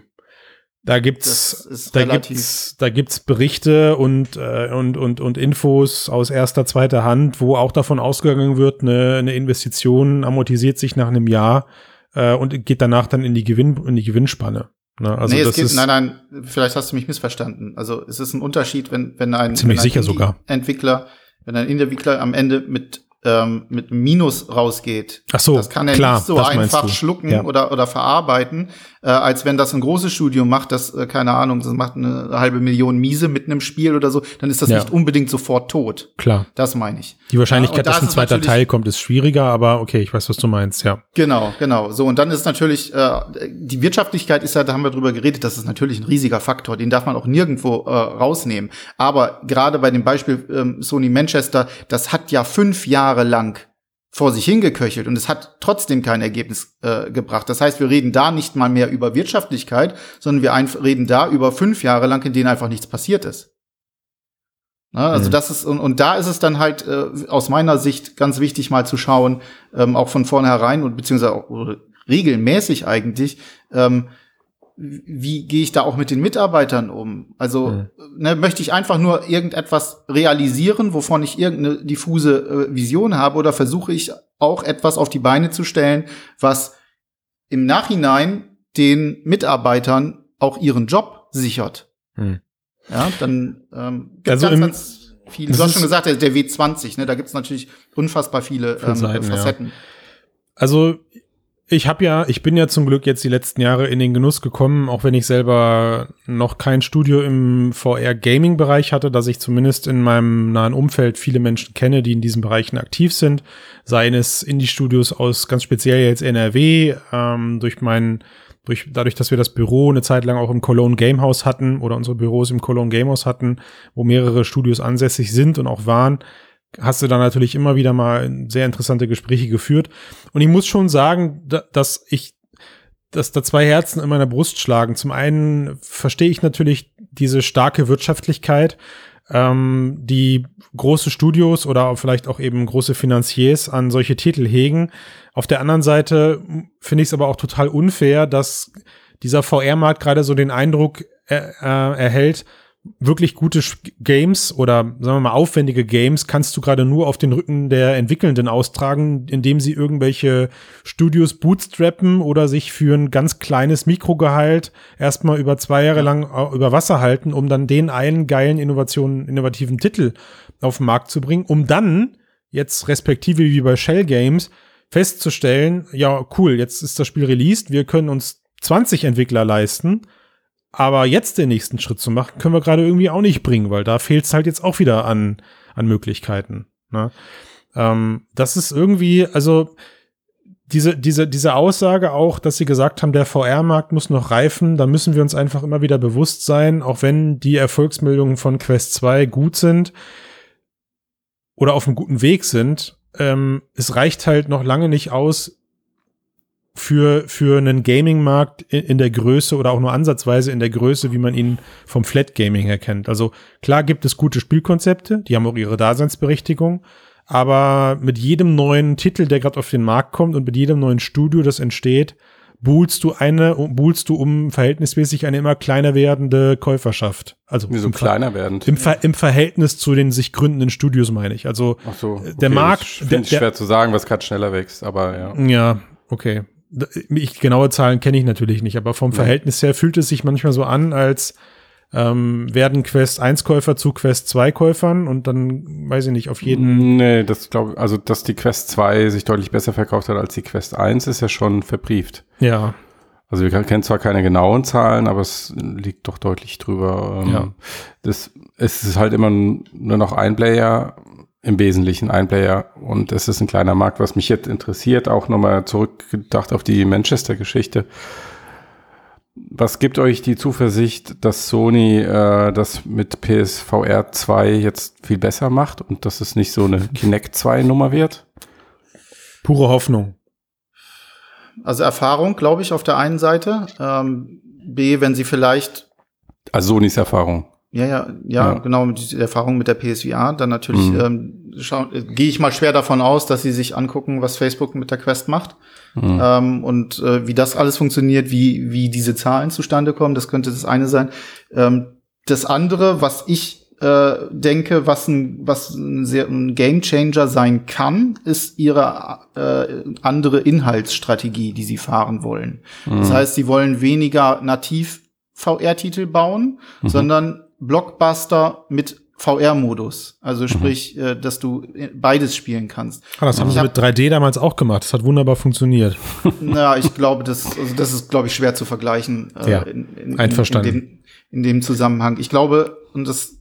da gibt's, da gibt's, da gibt's Berichte und, äh, und, und, und Infos aus erster, zweiter Hand, wo auch davon ausgegangen wird, eine, eine Investition amortisiert sich nach einem Jahr äh, und geht danach dann in die Gewinn, in die Gewinnspanne. Ne? Also nee, es geht, nein, nein, vielleicht hast du mich missverstanden. Also es ist ein Unterschied, wenn, wenn ein, ziemlich wenn ein sicher sogar Entwickler wenn ein Entwickler am Ende mit ähm, mit Minus rausgeht. Ach so, das kann er klar, nicht so einfach schlucken ja. oder, oder verarbeiten, äh, als wenn das ein großes Studio macht, das, äh, keine Ahnung, das macht eine halbe Million Miese mit einem Spiel oder so, dann ist das ja. nicht unbedingt sofort tot. Klar. Das meine ich. Die Wahrscheinlichkeit, ja, dass ein zweiter Teil kommt, ist schwieriger, aber okay, ich weiß, was du meinst, ja. Genau, genau. So, und dann ist natürlich, äh, die Wirtschaftlichkeit ist ja, da haben wir drüber geredet, das ist natürlich ein riesiger Faktor, den darf man auch nirgendwo äh, rausnehmen. Aber gerade bei dem Beispiel ähm, Sony Manchester, das hat ja fünf Jahre lang vor sich hingeköchelt und es hat trotzdem kein Ergebnis äh, gebracht. Das heißt, wir reden da nicht mal mehr über Wirtschaftlichkeit, sondern wir reden da über fünf Jahre lang, in denen einfach nichts passiert ist. Na, also mhm. das ist und, und da ist es dann halt äh, aus meiner Sicht ganz wichtig mal zu schauen, ähm, auch von vornherein und beziehungsweise auch regelmäßig eigentlich, ähm, wie gehe ich da auch mit den Mitarbeitern um? Also mhm. ne, möchte ich einfach nur irgendetwas realisieren, wovon ich irgendeine diffuse äh, Vision habe, oder versuche ich auch etwas auf die Beine zu stellen, was im Nachhinein den Mitarbeitern auch ihren Job sichert? Mhm. Ja, dann ähm, also ganz, ganz viel. Du hast schon gesagt, der, der W20, ne, da gibt's natürlich unfassbar viele ähm, Seiten, Facetten. Ja. Also ich habe ja, ich bin ja zum Glück jetzt die letzten Jahre in den Genuss gekommen, auch wenn ich selber noch kein Studio im VR-Gaming-Bereich hatte, dass ich zumindest in meinem nahen Umfeld viele Menschen kenne, die in diesen Bereichen aktiv sind. Seien es Indie-Studios aus ganz speziell jetzt NRW, ähm, durch meinen durch, dadurch, dass wir das Büro eine Zeit lang auch im Cologne Gamehouse hatten oder unsere Büros im Cologne Gamehouse hatten, wo mehrere Studios ansässig sind und auch waren, hast du da natürlich immer wieder mal sehr interessante Gespräche geführt. Und ich muss schon sagen, dass ich, dass da zwei Herzen in meiner Brust schlagen. Zum einen verstehe ich natürlich diese starke Wirtschaftlichkeit, ähm, die große Studios oder vielleicht auch eben große Finanziers an solche Titel hegen. Auf der anderen Seite finde ich es aber auch total unfair, dass dieser VR-Markt gerade so den Eindruck er, äh, erhält, wirklich gute Games oder sagen wir mal aufwendige Games kannst du gerade nur auf den Rücken der Entwickelnden austragen, indem sie irgendwelche Studios bootstrappen oder sich für ein ganz kleines Mikrogehalt erstmal über zwei Jahre lang äh, über Wasser halten, um dann den einen geilen Innovationen, innovativen Titel auf den Markt zu bringen, um dann jetzt respektive wie bei Shell Games festzustellen, ja cool, jetzt ist das Spiel released, wir können uns 20 Entwickler leisten aber jetzt den nächsten Schritt zu machen, können wir gerade irgendwie auch nicht bringen, weil da fehlt es halt jetzt auch wieder an, an Möglichkeiten. Ne? Ähm, das ist irgendwie, also diese, diese, diese Aussage auch, dass sie gesagt haben, der VR-Markt muss noch reifen, da müssen wir uns einfach immer wieder bewusst sein, auch wenn die Erfolgsmeldungen von Quest 2 gut sind oder auf einem guten Weg sind, ähm, es reicht halt noch lange nicht aus, für, für einen Gaming-Markt in, in, der Größe oder auch nur ansatzweise in der Größe, wie man ihn vom Flat Gaming her kennt. Also klar gibt es gute Spielkonzepte, die haben auch ihre Daseinsberechtigung, aber mit jedem neuen Titel, der gerade auf den Markt kommt und mit jedem neuen Studio, das entsteht, buhlst du eine, buhlst du um verhältnismäßig eine immer kleiner werdende Käuferschaft. Also Wieso kleiner werdend? Im, Ver im Verhältnis zu den sich gründenden Studios meine ich. Also Ach so, okay, der Markt. Ich schwer zu sagen, was gerade schneller wächst, aber ja. Ja, okay ich, genaue Zahlen kenne ich natürlich nicht, aber vom Verhältnis her fühlt es sich manchmal so an, als ähm, werden Quest 1 Käufer zu Quest 2 Käufern und dann weiß ich nicht, auf jeden. Nee, das glaube also dass die Quest 2 sich deutlich besser verkauft hat als die Quest 1, ist ja schon verbrieft. Ja. Also wir kennen zwar keine genauen Zahlen, aber es liegt doch deutlich drüber. Ähm, Ja. Das, es ist halt immer nur noch ein Player, im Wesentlichen ein Player. Und es ist ein kleiner Markt, was mich jetzt interessiert, auch nochmal zurückgedacht auf die Manchester-Geschichte. Was gibt euch die Zuversicht, dass Sony äh, das mit PSVR 2 jetzt viel besser macht und dass es nicht so eine Kinect 2 Nummer wird? Pure Hoffnung. Also Erfahrung, glaube ich, auf der einen Seite. Ähm, B, wenn sie vielleicht, Also Sonys Erfahrung. Ja, ja, ja, Ja. genau, mit dieser Erfahrung mit der PSVR, dann natürlich Mhm. ähm, schau- äh, gehe ich mal schwer davon aus, dass sie sich angucken, was Facebook mit der Quest macht. Mhm. Ähm, und äh, wie das alles funktioniert, wie, wie diese Zahlen zustande kommen, das könnte das eine sein. Ähm, das andere, was ich äh, denke, was ein, was ein, sehr, ein Game Changer sein kann, ist ihre äh, andere Inhaltsstrategie, die sie fahren wollen. Das heißt, sie wollen weniger nativ VR-Titel bauen, sondern Blockbuster mit VR-Modus. Also sprich, äh, dass du äh, beides spielen kannst. Ah, das haben Ich sie hab- mit 3D damals auch gemacht. Das hat wunderbar funktioniert. Na, ich glaube, das, also das ist, glaube ich, schwer zu vergleichen. äh, Ja, in, in, einverstanden. In dem, in dem Zusammenhang. Ich glaube, und das,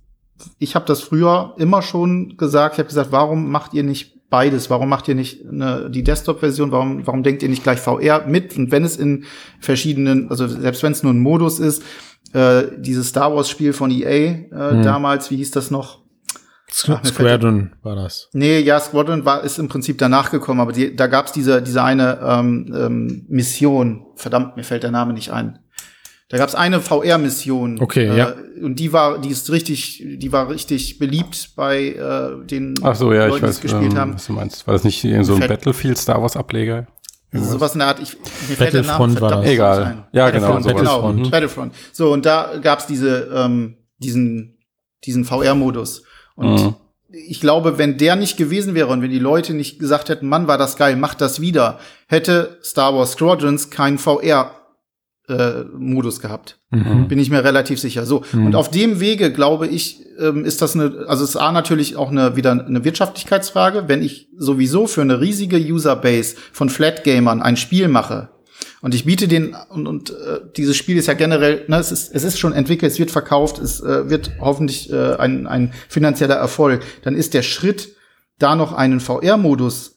ich habe das früher immer schon gesagt. Ich habe gesagt, warum macht ihr nicht beides? Warum macht ihr nicht eine, die Desktop-Version? Warum, warum denkt ihr nicht gleich VR mit? Und wenn es in verschiedenen, also selbst wenn es nur ein Modus ist, äh, dieses Star Wars-Spiel von EA äh, Hm. damals, wie hieß das noch? Squadron war das. Nee, ja, Squadron war, ist im Prinzip danach gekommen, aber die, da gab's diese, diese eine ähm, ähm, Mission. Verdammt, mir fällt der Name nicht ein. Da gab's eine VR-Mission. Okay, äh, ja. Und die war, die ist richtig, die war richtig beliebt bei äh, den Ach so, ja, Leuten, ich die es weiß, gespielt ähm, haben. was du meinst. War das nicht irgend so ein Battlefield Star Wars Ableger? Sowas in der Art. Ich, mir fällt der Name Battlefront war verdammt Egal. ein. Ja, genau, Battlefront, sowas. genau. Battlefront. Battlefront. So, und da gab's diese, ähm, diesen, diesen VR-Modus. Und Mhm. ich glaube, wenn der nicht gewesen wäre und wenn die Leute nicht gesagt hätten, Mann, war das geil, macht das wieder, hätte Star Wars Squadrons keinen VR-Modus gehabt. Mhm. Bin ich mir relativ sicher. So. Und auf dem Wege, glaube ich, ähm, ist das eine, also es ist A natürlich auch eine, wieder eine Wirtschaftlichkeitsfrage. Wenn ich sowieso für eine riesige Userbase von Flat-Gamern ein Spiel mache, und ich biete den, und, und äh, dieses Spiel ist ja generell, ne, es ist, es ist schon entwickelt, es wird verkauft, es äh, wird hoffentlich äh, ein, ein finanzieller Erfolg, dann ist der Schritt, da noch einen VR-Modus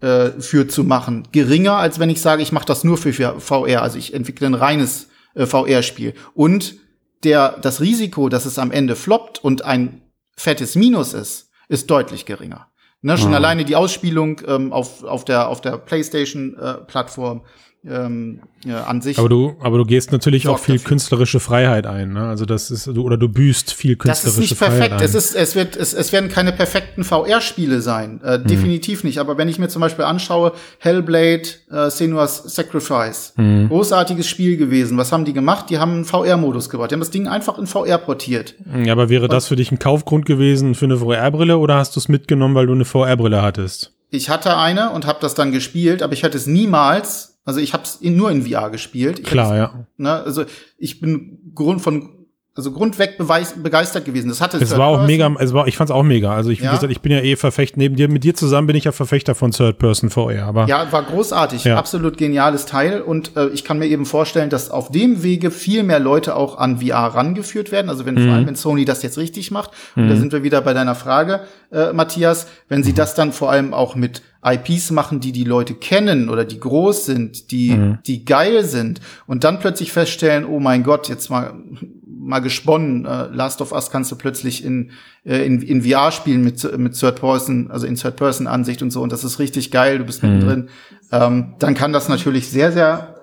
äh, für zu machen, geringer, als wenn ich sage, ich mache das nur für VR. Also ich entwickle ein reines äh, VR-Spiel. Und der, das Risiko, dass es am Ende floppt und ein fettes Minus ist, ist deutlich geringer. Ne, schon alleine die Ausspielung ähm, auf, auf der, auf der PlayStation-Plattform ähm, ja, an sich. Aber du, aber du gehst natürlich auch viel dafür. künstlerische Freiheit ein. Ne? Also das ist, du, oder du büßt viel Das ist künstlerische nicht Freiheit perfekt. ein. Es, ist, es, wird, es, es werden keine perfekten VR-Spiele sein. Äh, Definitiv nicht. Aber wenn ich mir zum Beispiel anschaue, Hellblade, äh, Senua's Sacrifice, großartiges Spiel gewesen. Was haben die gemacht? Die haben einen VR-Modus gebracht. Die haben das Ding einfach in VR portiert. ja, aber wäre das für dich ein Kaufgrund gewesen für eine VR-Brille oder hast du es mitgenommen, weil du eine VR-Brille hattest? Ich hatte eine und habe das dann gespielt, aber ich hätte es niemals, also ich habe es nur in VR gespielt. Ich Klar, ja. ne, also ich bin Grund von also grundweg begeistert gewesen. Das hatte Es Third war auch Person. mega, es war, ich fand's auch mega. Also ich, wie Ja. gesagt, ich bin ja eh Verfechter, neben dir, mit dir zusammen bin ich ja Verfechter von Third Person VR, aber Ja, war großartig, Ja. absolut geniales Teil und äh, ich kann mir eben vorstellen, dass auf dem Wege viel mehr Leute auch an VR rangeführt werden. Also wenn Mhm. vor allem wenn Sony das jetzt richtig macht, und da sind wir wieder bei deiner Frage, äh, Matthias, wenn Mhm. sie das dann vor allem auch mit IPs machen, die die Leute kennen oder die groß sind, die Mhm. die geil sind und dann plötzlich feststellen, oh mein Gott, jetzt mal mal gesponnen, äh, Last of Us kannst du plötzlich in äh, in, in VR spielen mit mit Third Person, also in Third Person Ansicht und so. Und das ist richtig geil, du bist Mhm. mittendrin. Ähm, dann kann das natürlich sehr, sehr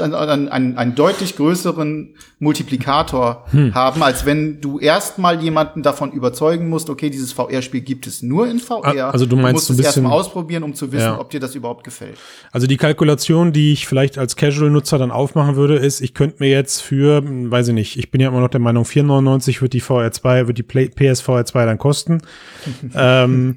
einen, einen, einen deutlich größeren Multiplikator Hm. haben, als wenn du erstmal jemanden davon überzeugen musst, okay, dieses VR-Spiel gibt es nur in VR. Also du meinst musst so ein es erstmal bisschen- ausprobieren, um zu wissen, Ja. ob dir das überhaupt gefällt. Also die Kalkulation, die ich vielleicht als Casual-Nutzer dann aufmachen würde, ist, ich könnte mir jetzt für, weiß ich nicht, ich bin ja immer noch der Meinung, 4,99 wird die VR2, wird die Play PS VR2 dann kosten. ähm,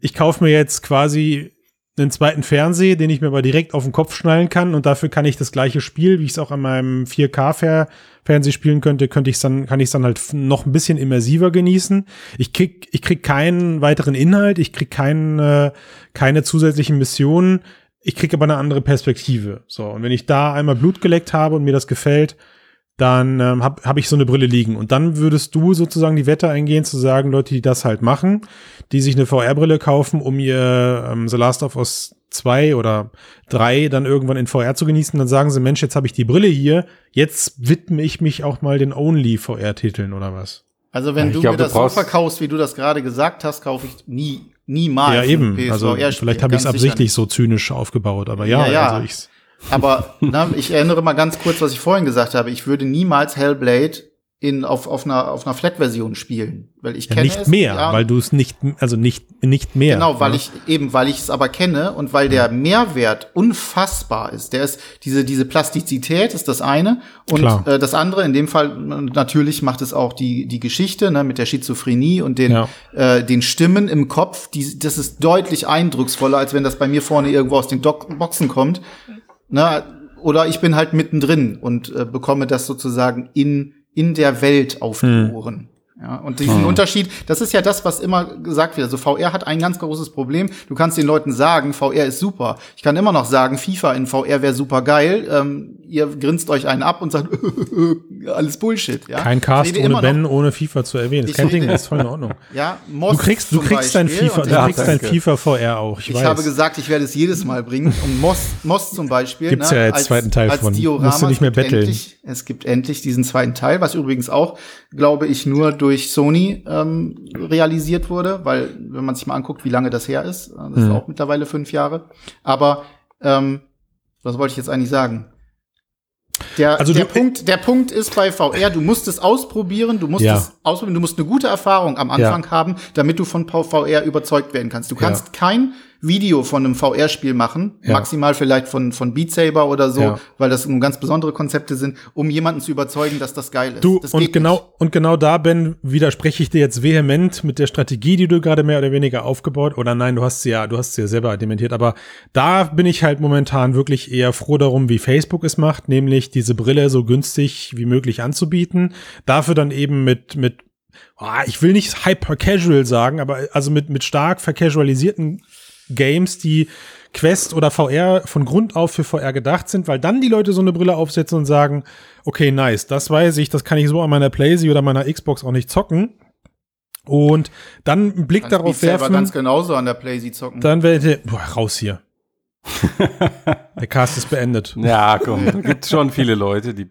ich kaufe mir jetzt quasi einen zweiten Fernseher, den ich mir aber direkt auf den Kopf schnallen kann und dafür kann ich das gleiche Spiel, wie ich es auch an meinem 4K Fernseher spielen könnte, könnte ich dann kann ich dann halt noch ein bisschen immersiver genießen. Ich krieg ich krieg keinen weiteren Inhalt, ich krieg keinen äh, keine zusätzlichen Missionen. Ich krieg aber eine andere Perspektive. So und wenn ich da einmal Blut geleckt habe und mir das gefällt, dann ähm, habe hab ich so eine Brille liegen. Und dann würdest du sozusagen die Wette eingehen, zu sagen, Leute, die das halt machen, die sich eine VR-Brille kaufen, um ihr ähm, The Last of Us 2 oder 3 dann irgendwann in VR zu genießen, dann sagen sie, Mensch, jetzt habe ich die Brille hier, jetzt widme ich mich auch mal den Only VR-Titeln oder was? Also wenn Ja, ich du glaub, mir du das so verkaufst, wie du das gerade gesagt hast, kaufe ich nie, niemals. ja, eben. Also vielleicht habe ich es absichtlich so zynisch aufgebaut, aber ja, Ja, ja. also. Aber na, ich erinnere mal ganz kurz, was ich vorhin gesagt habe. Ich würde niemals Hellblade in, auf, auf einer, auf einer Flat-Version spielen. Weil ich Ja, kenne nicht es, mehr, ja, weil du es nicht, also nicht, nicht mehr. Genau, weil ne? ich eben, weil ich es aber kenne und weil der Mehrwert unfassbar ist. Der ist diese diese Plastizität ist das eine und Klar. äh, das andere in dem Fall äh, natürlich macht es auch die die Geschichte ne, mit der Schizophrenie und den Ja. äh, den Stimmen im Kopf. Die, das ist deutlich eindrucksvoller, als wenn das bei mir vorne irgendwo aus den Doc Boxen kommt. Ne? Oder ich bin halt mittendrin und äh, bekomme das sozusagen in in der Welt auf die Hm. Ohren. Ja, und diesen Unterschied, das ist ja das, was immer gesagt wird. Also VR hat ein ganz großes Problem. Du kannst den Leuten sagen, VR ist super. Ich kann immer noch sagen, FIFA in VR wäre super geil. Ähm, ihr grinst euch einen ab und sagt, alles Bullshit. Ja? Kein Cast ohne Ben, noch- ohne FIFA zu erwähnen. Ist Ich kein Ding, das ist voll in Ordnung. Ja, Du Moss kriegst, du kriegst dein. FIFA, du Ja, kriegst dein danke. FIFA VR auch. Ich, Ich weiß. habe gesagt, ich werde es jedes Mal bringen. Und Moss, Moss zum Beispiel. Gibt's ne, ja jetzt zweiten Teil als von. Diorama. Musst du nicht mehr Es gibt betteln. Endlich, es gibt endlich diesen zweiten Teil, was übrigens auch, glaube ich, nur durch Sony ähm, realisiert wurde, weil wenn man sich mal anguckt, wie lange das her ist, äh, das ist Mhm. auch mittlerweile fünf Jahre. Aber ähm, was wollte ich jetzt eigentlich sagen? Der, Also der, du- Punkt, der Punkt ist bei VR, du musst es ausprobieren, du musst Ja. es ausprobieren, du musst eine gute Erfahrung am Anfang haben, damit du von VR überzeugt werden kannst. Du kannst kein Video von einem VR-Spiel machen, Ja. maximal vielleicht von, von Beat Saber oder so, Ja. weil das nun ganz besondere Konzepte sind, um jemanden zu überzeugen, dass das geil ist. Du, das und genau, und genau da, Ben, widerspreche ich dir jetzt vehement mit der Strategie, die du gerade mehr oder weniger aufgebaut, oder nein, du hast sie ja, du hast sie ja selber dementiert, aber da bin ich halt momentan wirklich eher froh darum, wie Facebook es macht, nämlich diese Brille so günstig wie möglich anzubieten, dafür dann eben mit, mit, ah, ich will nicht hyper casual sagen, aber also mit, mit stark vercasualisierten Games, die Quest oder VR von Grund auf für VR gedacht sind, weil dann die Leute so eine Brille aufsetzen und sagen, okay, nice, das weiß ich, das kann ich so an meiner Playsee oder meiner Xbox auch nicht zocken. Und dann einen Blick. Kannst darauf werfen, ganz genauso an der Playsee zocken. dann werde boah, raus hier. Der Cast ist beendet. Ja, komm, da gibt schon viele Leute, die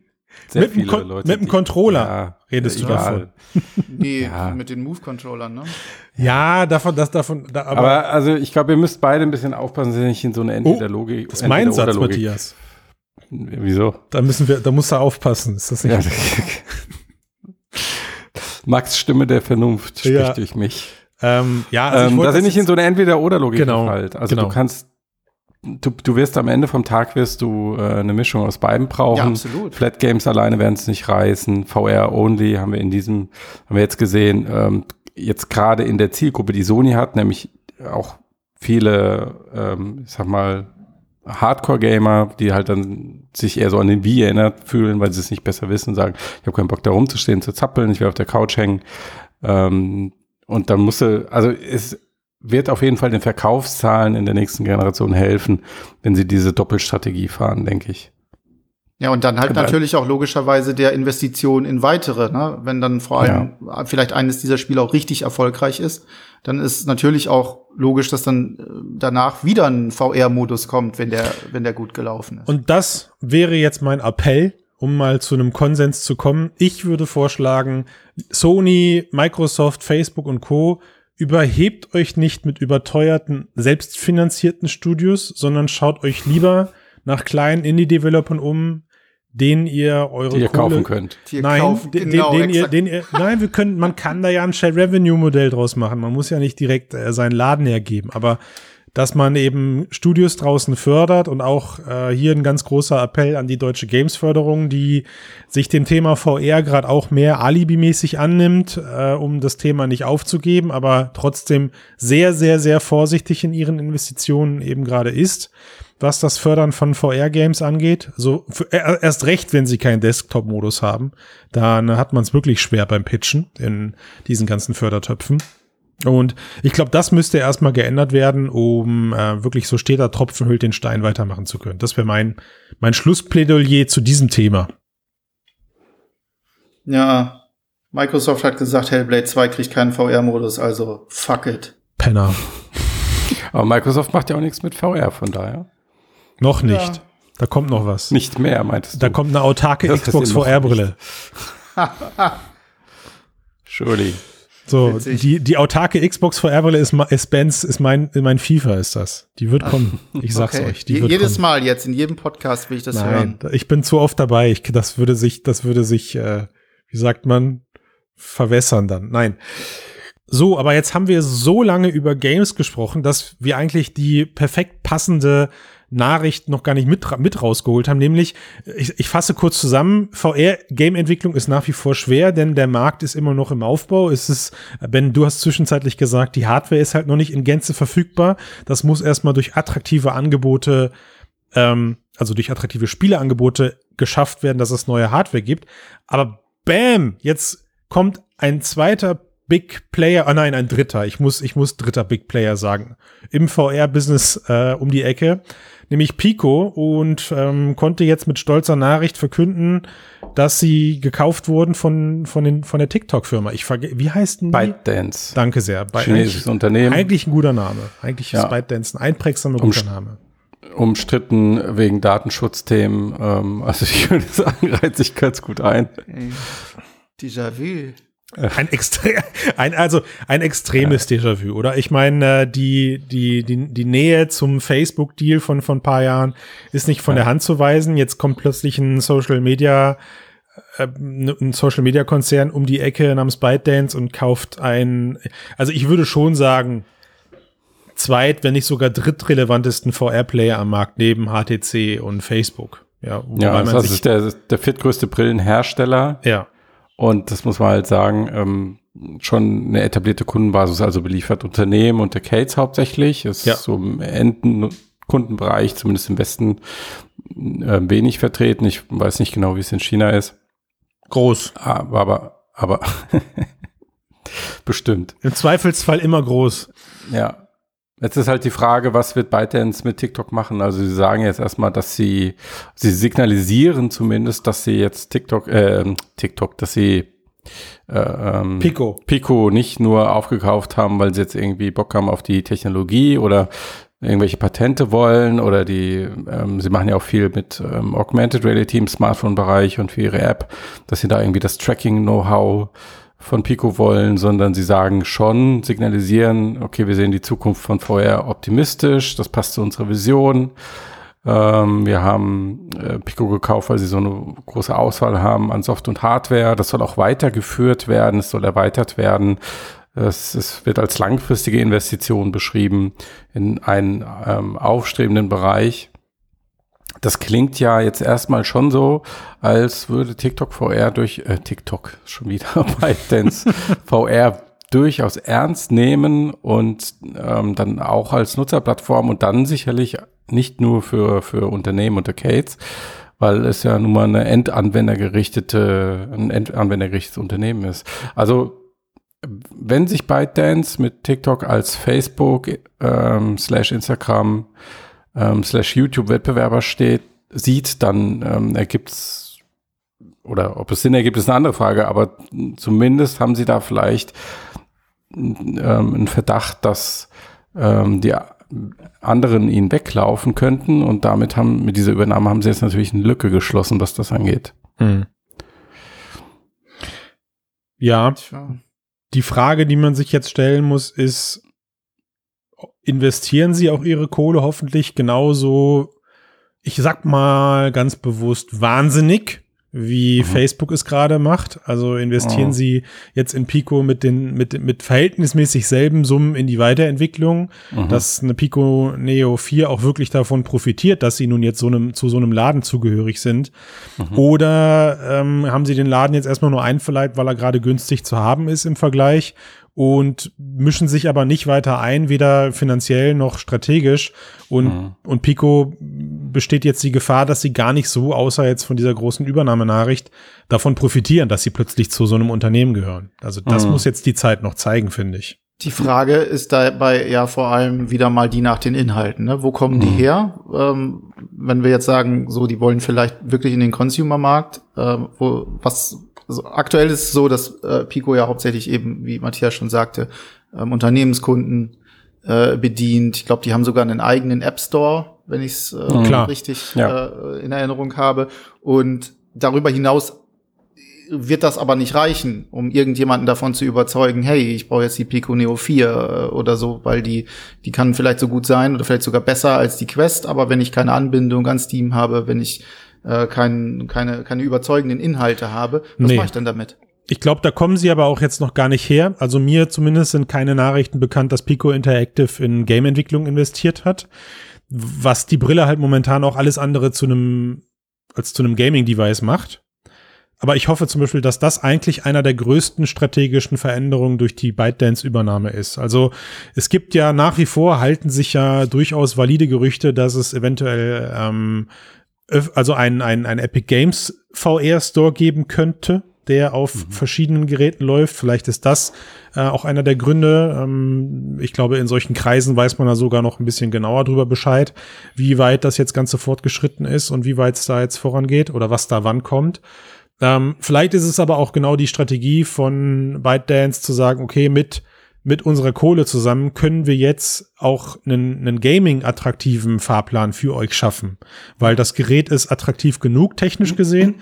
sehr Mit dem viele Leute. mit dem Controller ja, redest du davon. nee, Ja. mit den Move-Controllern, ne? Ja, davon, das davon, da, aber, Aber, also ich glaube, ihr müsst beide ein bisschen aufpassen, dass ihr nicht in so eine Entweder-Logik. Oh, das ist mein Satz, Matthias. Wieso? Da müssen wir, da musst du aufpassen. Ist das nicht? Ja. Max Stimme der Vernunft spricht Ja. durch mich. Ähm, ja, also ich ähm, wollte dass ihr das nicht in so eine Entweder-Oder-Logik Genau, verfallt. Also genau. du kannst, du, du wirst am Ende vom Tag wirst du äh, eine Mischung aus beiden brauchen. Ja, absolut. Flat Games alleine werden es nicht reißen. VR only haben wir in diesem, haben wir jetzt gesehen, ähm, jetzt gerade in der Zielgruppe, die Sony hat, nämlich auch viele, ähm, ich sag mal, Hardcore-Gamer, die halt dann sich eher so an den Wii erinnert fühlen, weil sie es nicht besser wissen und sagen, ich habe keinen Bock da rumzustehen, zu zappeln, ich will auf der Couch hängen. Ähm, und dann musste, also es wird auf jeden Fall den Verkaufszahlen in der nächsten Generation helfen, wenn sie diese Doppelstrategie fahren, denke ich. Ja, und dann halt Aber- natürlich auch logischerweise der Investition in weitere, ne? Wenn dann vor allem vielleicht eines dieser Spiele auch richtig erfolgreich ist, dann ist natürlich auch logisch, dass dann äh, danach wieder ein VR-Modus kommt, wenn der, wenn der gut gelaufen ist. Und das wäre jetzt mein Appell, um mal zu einem Konsens zu kommen. Ich würde vorschlagen, Sony, Microsoft, Facebook und Co. überhebt euch nicht mit überteuerten, selbstfinanzierten Studios, sondern schaut euch lieber nach kleinen Indie-Developern um, denen ihr eure Die ihr Kohle kaufen könnt. Hier Nein, kaufen, den, genau, den, den ihr, den ihr, nein, wir können, man kann da ja ein Share Revenue Modell draus machen. Man muss ja nicht direkt äh, seinen Laden hergeben, aber dass man eben Studios draußen fördert und auch äh, hier ein ganz großer Appell an die deutsche Games-Förderung, die sich dem Thema VR gerade auch mehr alibimäßig annimmt, äh, um das Thema nicht aufzugeben, aber trotzdem sehr, sehr, sehr vorsichtig in ihren Investitionen eben gerade ist, was das Fördern von VR-Games angeht. So für, äh, erst recht, wenn sie keinen Desktop-Modus haben, dann hat man es wirklich schwer beim Pitchen in diesen ganzen Fördertöpfen. Und ich glaube, das müsste erstmal geändert werden, um äh, wirklich so steter Tropfen hüllt den Stein weitermachen zu können. Das wäre mein, mein Schlussplädoyer zu diesem Thema. Ja, Microsoft hat gesagt, Hellblade 2 kriegt keinen VR-Modus, also fuck it. Penner. Aber Microsoft macht ja auch nichts mit VR, von daher. Noch nicht. Ja. Da kommt noch was. Nicht mehr, meintest du? Da kommt eine autarke Xbox VR-Brille. Entschuldigung. So, die, die autarke Xbox Forever ist, ist Benz, ist mein, mein FIFA ist das. Die wird kommen. Ich sag's okay. euch. Die wird Jedes kommen. Mal jetzt, in jedem Podcast will ich das Nein, hören. Ich bin zu oft dabei. Ich, das würde sich, das würde sich, äh, wie sagt man, verwässern dann. Nein. So, aber jetzt haben wir so lange über Games gesprochen, dass wir eigentlich die perfekt passende Nachricht noch gar nicht mit, mit rausgeholt haben, nämlich, ich, ich fasse kurz zusammen, VR-Game-Entwicklung ist nach wie vor schwer, denn der Markt ist immer noch im Aufbau. Es ist, Ben, du hast zwischenzeitlich gesagt, die Hardware ist halt noch nicht in Gänze verfügbar. Das muss erstmal durch attraktive Angebote, ähm, also durch attraktive Spieleangebote geschafft werden, dass es neue Hardware gibt. Aber bam, jetzt kommt ein zweiter Big Player, ah nein, ein dritter. Ich muss, ich muss dritter Big Player sagen. Im VR-Business äh, um die Ecke nämlich Pico, und ähm, konnte jetzt mit stolzer Nachricht verkünden, dass sie gekauft wurden von, von, den, von der TikTok-Firma. Ich wie heißt denn die? ByteDance. Danke sehr. By Chinesisches Unternehmen. Eigentlich ein guter Name. Eigentlich ja. ist ByteDance ein einprägsamer guter Umst Name. Umstritten wegen Datenschutzthemen. Ähm, also ich würde sagen, reiht sich ganz gut ein. Déjà-vu. Ein, extre ein, also ein extremes ja. Déjà-vu, oder? Ich meine, äh, die, die, die, die Nähe zum Facebook-Deal von, von ein paar Jahren ist nicht von ja. der Hand zu weisen. Jetzt kommt plötzlich ein Social Media, äh, ein Social Media Konzern um die Ecke namens ByteDance und kauft ein, also ich würde schon sagen, zweit, wenn nicht sogar drittrelevantesten VR-Player am Markt neben HTC und Facebook. Ja, ja das ist der, der viertgrößte Brillenhersteller. Ja. Und das muss man halt sagen, ähm, schon eine etablierte Kundenbasis, also beliefert Unternehmen und der Cates hauptsächlich. Ist ja. so im Endenkundenbereich, zumindest im Westen, äh, wenig vertreten. Ich weiß nicht genau, wie es in China ist. Groß. Aber, aber, aber bestimmt. Im Zweifelsfall immer groß. Ja. Jetzt ist halt die Frage, was wird ByteDance mit TikTok machen? Also sie sagen jetzt erstmal, dass sie, sie signalisieren zumindest, dass sie jetzt TikTok, äh, TikTok, dass sie äh, ähm, Pico. Pico nicht nur aufgekauft haben, weil sie jetzt irgendwie Bock haben auf die Technologie oder irgendwelche Patente wollen oder die, ähm, sie machen ja auch viel mit ähm, Augmented Reality im Smartphone-Bereich und für ihre App, dass sie da irgendwie das Tracking-Know-how von Pico wollen, sondern sie sagen schon, signalisieren, okay, wir sehen die Zukunft von VR optimistisch, das passt zu unserer Vision. Ähm, wir haben äh, Pico gekauft, weil sie so eine große Auswahl haben an Soft- und Hardware. Das soll auch weitergeführt werden, es soll erweitert werden. Es, es wird als langfristige Investition beschrieben in einen ähm, aufstrebenden Bereich das klingt ja jetzt erstmal schon so, als würde TikTok VR durch, äh, TikTok schon wieder bei Dance VR durchaus ernst nehmen und ähm, dann auch als Nutzerplattform und dann sicherlich nicht nur für, für Unternehmen und Arcades, weil es ja nun mal eine endanwendergerichtete, ein endanwendergerichtetes Unternehmen ist. Also wenn sich ByteDance mit TikTok als Facebook ähm, slash Instagram ähm, slash YouTube-Wettbewerber steht, sieht, dann ähm, ergibt es, oder ob es Sinn ergibt, ist eine andere Frage, aber zumindest haben sie da vielleicht ähm, einen Verdacht, dass ähm, die anderen ihnen weglaufen könnten und damit haben, mit dieser Übernahme haben sie jetzt natürlich eine Lücke geschlossen, was das angeht. Hm. Ja, die Frage, die man sich jetzt stellen muss, ist, investieren sie auch ihre Kohle hoffentlich genauso, ich sag mal ganz bewusst, wahnsinnig, wie mhm. Facebook es gerade macht. Also investieren mhm. sie jetzt in Pico mit den mit mit verhältnismäßig selben Summen in die Weiterentwicklung, mhm. dass eine Pico Neo 4 auch wirklich davon profitiert, dass sie nun jetzt so einem zu so einem Laden zugehörig sind. Mhm. Oder ähm, haben sie den Laden jetzt erstmal nur einverleibt, weil er gerade günstig zu haben ist im Vergleich und mischen sich aber nicht weiter ein, weder finanziell noch strategisch. Und, mhm. und Pico besteht jetzt die Gefahr, dass sie gar nicht so, außer jetzt von dieser großen Übernahmenachricht, davon profitieren, dass sie plötzlich zu so einem Unternehmen gehören. Also das mhm. muss jetzt die Zeit noch zeigen, finde ich. Die Frage ist dabei ja vor allem wieder mal die nach den Inhalten. Ne? Wo kommen die mhm. her? Ähm, wenn wir jetzt sagen, so, die wollen vielleicht wirklich in den Consumer-Markt, äh, wo, was also aktuell ist es so, dass äh, Pico ja hauptsächlich eben, wie Matthias schon sagte, ähm, Unternehmenskunden äh, bedient. Ich glaube, die haben sogar einen eigenen App Store, wenn ich es äh, mhm. richtig ja. äh, in Erinnerung habe. Und darüber hinaus wird das aber nicht reichen, um irgendjemanden davon zu überzeugen, hey, ich brauche jetzt die Pico Neo 4 äh, oder so, weil die, die kann vielleicht so gut sein oder vielleicht sogar besser als die Quest, aber wenn ich keine Anbindung an Steam habe, wenn ich äh, kein, keine, keine überzeugenden Inhalte habe, was nee. mache ich dann damit? Ich glaube, da kommen sie aber auch jetzt noch gar nicht her. Also mir zumindest sind keine Nachrichten bekannt, dass Pico Interactive in Game-Entwicklung investiert hat. Was die Brille halt momentan auch alles andere zu einem als zu einem Gaming-Device macht. Aber ich hoffe zum Beispiel, dass das eigentlich einer der größten strategischen Veränderungen durch die ByteDance-Übernahme ist. Also es gibt ja nach wie vor, halten sich ja durchaus valide Gerüchte, dass es eventuell ähm, also ein, ein, ein Epic Games VR Store geben könnte, der auf mhm. verschiedenen Geräten läuft. Vielleicht ist das äh, auch einer der Gründe. Ähm, ich glaube, in solchen Kreisen weiß man da sogar noch ein bisschen genauer drüber Bescheid, wie weit das jetzt Ganze fortgeschritten ist und wie weit es da jetzt vorangeht oder was da wann kommt. Ähm, vielleicht ist es aber auch genau die Strategie von ByteDance zu sagen, okay, mit mit unserer Kohle zusammen können wir jetzt auch einen, einen Gaming-attraktiven Fahrplan für euch schaffen. Weil das Gerät ist attraktiv genug, technisch gesehen.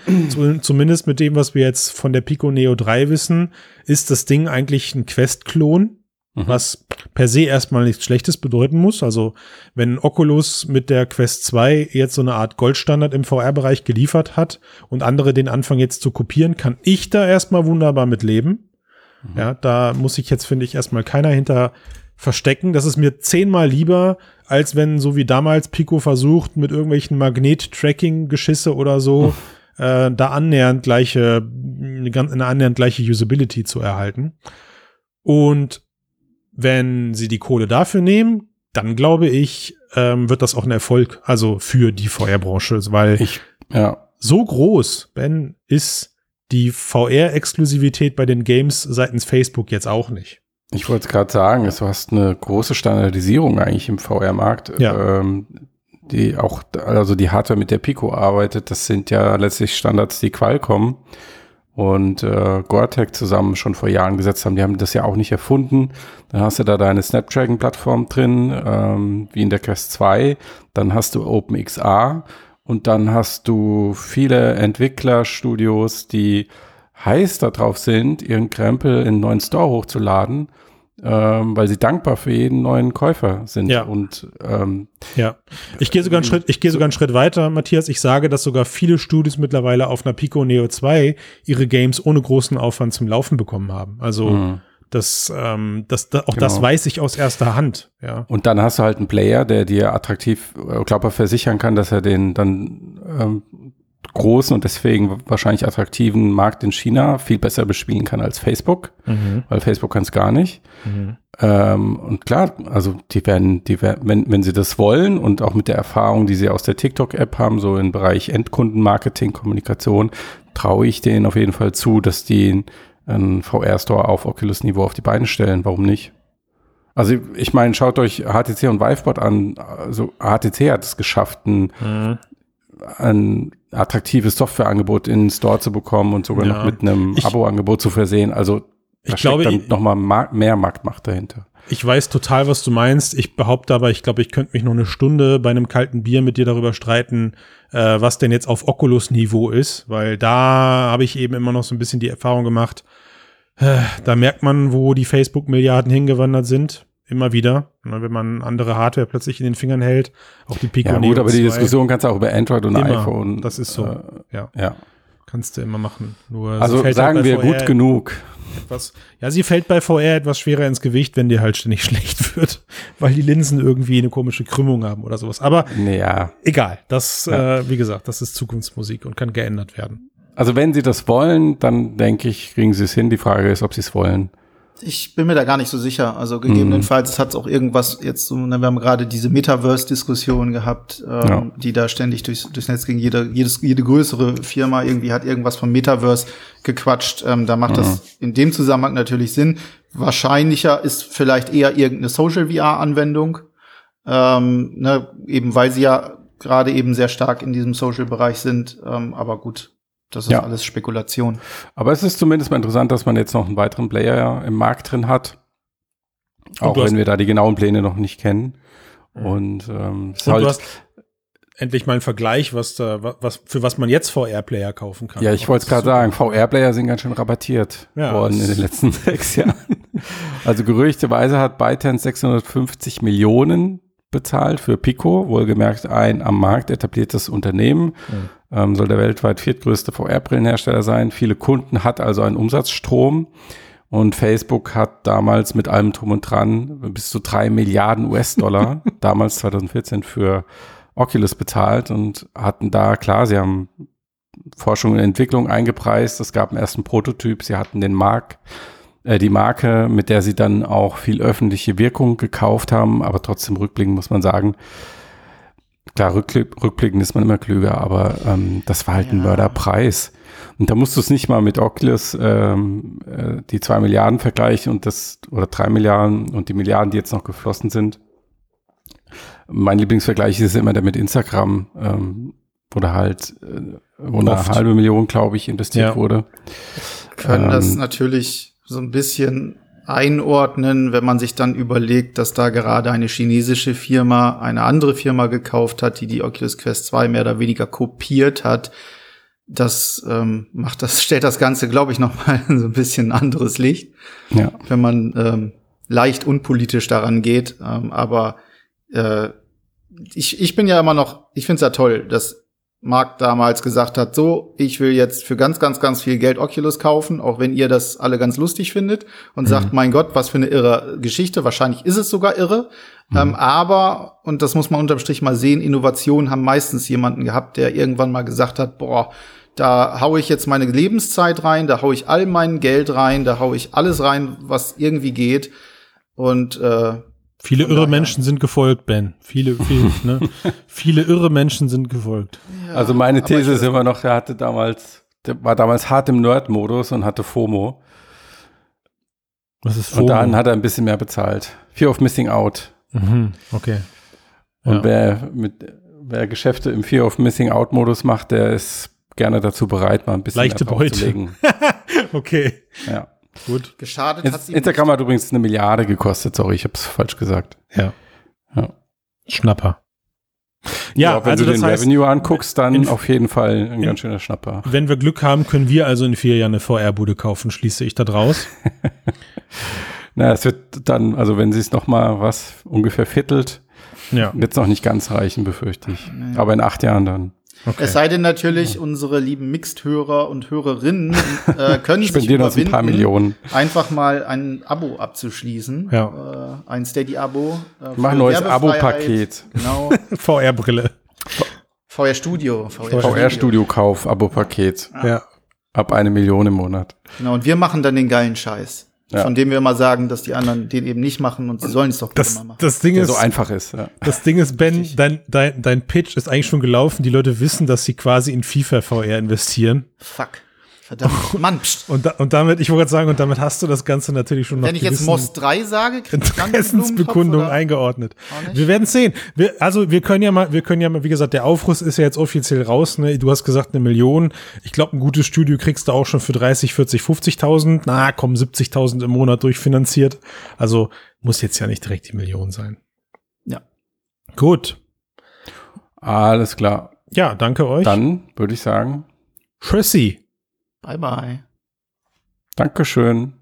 Zumindest mit dem, was wir jetzt von der Pico Neo 3 wissen, ist das Ding eigentlich ein Quest-Klon. Mhm. Was per se erstmal nichts Schlechtes bedeuten muss. Also, wenn Oculus mit der Quest 2 jetzt so eine Art Goldstandard im VR-Bereich geliefert hat und andere den Anfang jetzt zu kopieren, kann ich da erstmal wunderbar mit leben. Mhm. Ja, da muss sich jetzt, finde ich, erstmal keiner hinter verstecken. Das ist mir zehnmal lieber, als wenn, so wie damals Pico versucht, mit irgendwelchen Magnet-Tracking-Geschisse oder so, äh, da annähernd gleiche, eine annähernd gleiche Usability zu erhalten. Und wenn sie die Kohle dafür nehmen, dann glaube ich, ähm, wird das auch ein Erfolg, also für die VR-Branche, weil ich, ja. so groß, Ben, ist die VR-Exklusivität bei den Games seitens Facebook jetzt auch nicht. Ich wollte es gerade sagen, du hast eine große Standardisierung eigentlich im VR-Markt, ja. ähm, die auch, also die Hardware mit der Pico arbeitet, das sind ja letztlich Standards, die Qualcomm und äh, Gore-Tex zusammen schon vor Jahren gesetzt haben. Die haben das ja auch nicht erfunden. Dann hast du da deine Snapdragon-Plattform drin, ähm, wie in der Quest 2. Dann hast du OpenXR und dann hast du viele Entwicklerstudios, die heiß darauf sind, ihren Krempel in einen neuen Store hochzuladen, ähm, weil sie dankbar für jeden neuen Käufer sind. Ja. Und ähm, ja, ich gehe sogar einen Schritt, ich gehe sogar einen Schritt weiter, Matthias. Ich sage, dass sogar viele Studios mittlerweile auf einer Pico Neo 2 ihre Games ohne großen Aufwand zum Laufen bekommen haben. Also mhm. Das, ähm, das, das auch genau. das weiß ich aus erster Hand. Ja. Und dann hast du halt einen Player, der dir attraktiv, äh, glaube ich, versichern kann, dass er den dann ähm, großen und deswegen wahrscheinlich attraktiven Markt in China viel besser bespielen kann als Facebook, mhm. weil Facebook kann es gar nicht. Mhm. Ähm, und klar, also die werden, die werden, wenn, wenn sie das wollen und auch mit der Erfahrung, die sie aus der TikTok-App haben, so im Bereich Endkundenmarketing, Kommunikation, traue ich denen auf jeden Fall zu, dass die einen VR-Store auf Oculus-Niveau auf die Beine stellen. Warum nicht? Also ich meine, schaut euch HTC und Vivebot an. Also HTC hat es geschafft, ein, mhm. ein attraktives Softwareangebot in den Store zu bekommen und sogar ja. noch mit einem Abo-Angebot zu versehen. Also da ich glaube, dann noch mal mehr Marktmacht dahinter. Ich weiß total, was du meinst. Ich behaupte aber, ich glaube, ich könnte mich noch eine Stunde bei einem kalten Bier mit dir darüber streiten, äh, was denn jetzt auf Oculus-Niveau ist, weil da habe ich eben immer noch so ein bisschen die Erfahrung gemacht, äh, da merkt man, wo die Facebook-Milliarden hingewandert sind. Immer wieder, ne, wenn man andere Hardware plötzlich in den Fingern hält, auch die Pico Ja gut, aber die Diskussion kannst du auch über Android und immer. iPhone. Das ist so, äh, ja. ja. Kannst du immer machen. Nur Also halt sagen wir VR gut genug. Etwas, ja, sie fällt bei VR etwas schwerer ins Gewicht, wenn dir halt ständig schlecht wird, weil die Linsen irgendwie eine komische Krümmung haben oder sowas. Aber Naja, egal, das, Ja. äh, wie gesagt, das ist Zukunftsmusik und kann geändert werden. also wenn sie das wollen, dann denke ich, kriegen sie es hin. Die Frage ist, ob sie es wollen. Ich bin mir da gar nicht so sicher. Also gegebenenfalls hat es auch irgendwas jetzt so, ne, wir haben gerade diese Metaverse-Diskussion gehabt, ähm, Ja. die da ständig durchs, durchs Netz ging. Jede, jedes, jede größere Firma irgendwie hat irgendwas vom Metaverse gequatscht. Ähm, da macht das in dem Zusammenhang natürlich Sinn. Wahrscheinlicher ist vielleicht eher irgendeine Social-VR-Anwendung. Ähm, ne, eben weil sie ja gerade eben sehr stark in diesem Social-Bereich sind. Ähm, aber gut, das ist Ja. alles Spekulation. Aber es ist zumindest mal interessant, dass man jetzt noch einen weiteren Player im Markt drin hat. Auch wenn wir da die genauen Pläne noch nicht kennen. Und ähm, es ist Und halt, du hast endlich mal einen Vergleich, was da, wa- was, für was man jetzt VR-Player kaufen kann. ja, ich wollte es gerade sagen, VR-Player sind ganz schön rabattiert Ja, worden in den letzten sechs Jahren. Also gerüchteweise hat ByteDance 650 Millionen bezahlt für Pico, wohlgemerkt ein am Markt etabliertes Unternehmen. Ähm, soll der weltweit viertgrößte VR-Brillenhersteller sein. Viele Kunden hat also einen Umsatzstrom. Und Facebook hat damals mit allem drum und dran bis zu drei Milliarden US-Dollar, damals 2014 für Oculus bezahlt und hatten da, klar, sie haben Forschung und Entwicklung eingepreist. Es gab einen ersten Prototyp. Sie hatten den Mark, äh, die Marke, mit der sie dann auch viel öffentliche Wirkung gekauft haben. Aber trotzdem rückblickend muss man sagen, klar, rückblick, rückblickend ist man immer klüger, aber ähm, das war halt ein Ja. Mörderpreis. Und da musst du es nicht mal mit Oculus ähm, äh, die zwei Milliarden vergleichen und das oder drei Milliarden und die Milliarden, die jetzt noch geflossen sind. Mein Lieblingsvergleich ist immer der mit Instagram, ähm, wo da halt äh, wo eine Oft. halbe Million, glaube ich, investiert Ja. wurde. können das Ähm, natürlich so ein bisschen einordnen, wenn man sich dann überlegt, dass da gerade eine chinesische Firma eine andere Firma gekauft hat, die die Oculus Quest 2 mehr oder weniger kopiert hat. Das ähm, macht das stellt das Ganze, glaube ich, noch mal so ein bisschen anderes Licht, Ja. wenn man ähm, leicht unpolitisch daran geht. Ähm, aber äh, ich, ich bin ja immer noch, ich finde es ja toll, dass Mark damals gesagt hat, so, ich will jetzt für ganz, ganz, ganz viel Geld Oculus kaufen, auch wenn ihr das alle ganz lustig findet und sagt, mein Gott, was für eine irre Geschichte. Wahrscheinlich ist es sogar irre. Ähm, aber, und das muss man unterm Strich mal sehen, Innovationen haben meistens jemanden gehabt, der irgendwann mal gesagt hat, boah, da hau ich jetzt meine Lebenszeit rein, da hau ich all mein Geld rein, da hau ich alles rein, was irgendwie geht. Und äh, Viele irre. Menschen sind gefolgt, Ben. Viele, viele, ne? viele irre Menschen sind gefolgt. Also meine These ist immer noch, der hatte damals, der war damals hart im Nerd-Modus und hatte FOMO. Was ist Und dann FOMO? hat er ein bisschen mehr bezahlt. Fear of Missing Out. Mhm, okay. Und Ja. wer mit wer Geschäfte im Fear of Missing Out Modus macht, der ist gerne dazu bereit, mal ein bisschen Leichte mehr Beute. Okay, ja. Gut. geschadet hat Ins- sie Instagram hat übrigens eine Milliarde gekostet. Sorry, ich habe es falsch gesagt. Ja. Ja. Schnapper. Ja, wenn also du das den heißt, Revenue anguckst, dann in- auf jeden Fall ein in- ganz schöner Schnapper. wenn wir Glück haben, können wir also in vier Jahren eine VR-Bude kaufen, schließe ich da draus. Na, es wird dann, also wenn sie es noch mal was ungefähr viertelt, Ja, wird es noch nicht ganz reichen, befürchte ich. Aber in acht Jahren dann. Okay. Es sei denn natürlich, unsere lieben Mixed-Hörer und Hörerinnen äh, können sich uns ein paar überwinden, Millionen. einfach mal ein Abo abzuschließen. Ja. Äh, ein Steady-Abo. Äh, Mach ein neues. Abo-Paket. Genau. VR-Brille. VR Studio. VR-Studio-Kauf, Abo-Paket. Ja. Ab eine Million im Monat. Genau. Und wir machen dann den geilen Scheiß. Ja. Von dem wir immer sagen, dass die anderen den eben nicht machen und sie sollen es doch Das, mal machen. das Ding Der ist, so einfach ist. Ja. das Ding ist, Ben, dein, dein, dein Pitch ist eigentlich schon gelaufen. Die Leute wissen, dass sie quasi in FIFA VR investieren. Fuck. Verdammt. Mann, pst. Und, da, und damit, ich wollte gerade sagen, und damit hast du das Ganze natürlich schon noch Wenn ich jetzt Moss 3 sage, krieg ich dann einen Interessensbekundung eingeordnet. Wir werden sehen. Wir, also wir können ja mal, wir können ja mal, wie gesagt, der Aufruf ist ja jetzt offiziell raus. Ne? Du hast gesagt eine Million. Ich glaube, ein gutes Studio kriegst du auch schon für 30, 40, 50.000. Na, komm, 70.000 im Monat durchfinanziert. Also muss jetzt ja nicht direkt die Million sein. Ja. Gut. Alles klar. Ja, danke euch. Dann würde ich sagen, Tschüssi. Bye, bye. Dankeschön.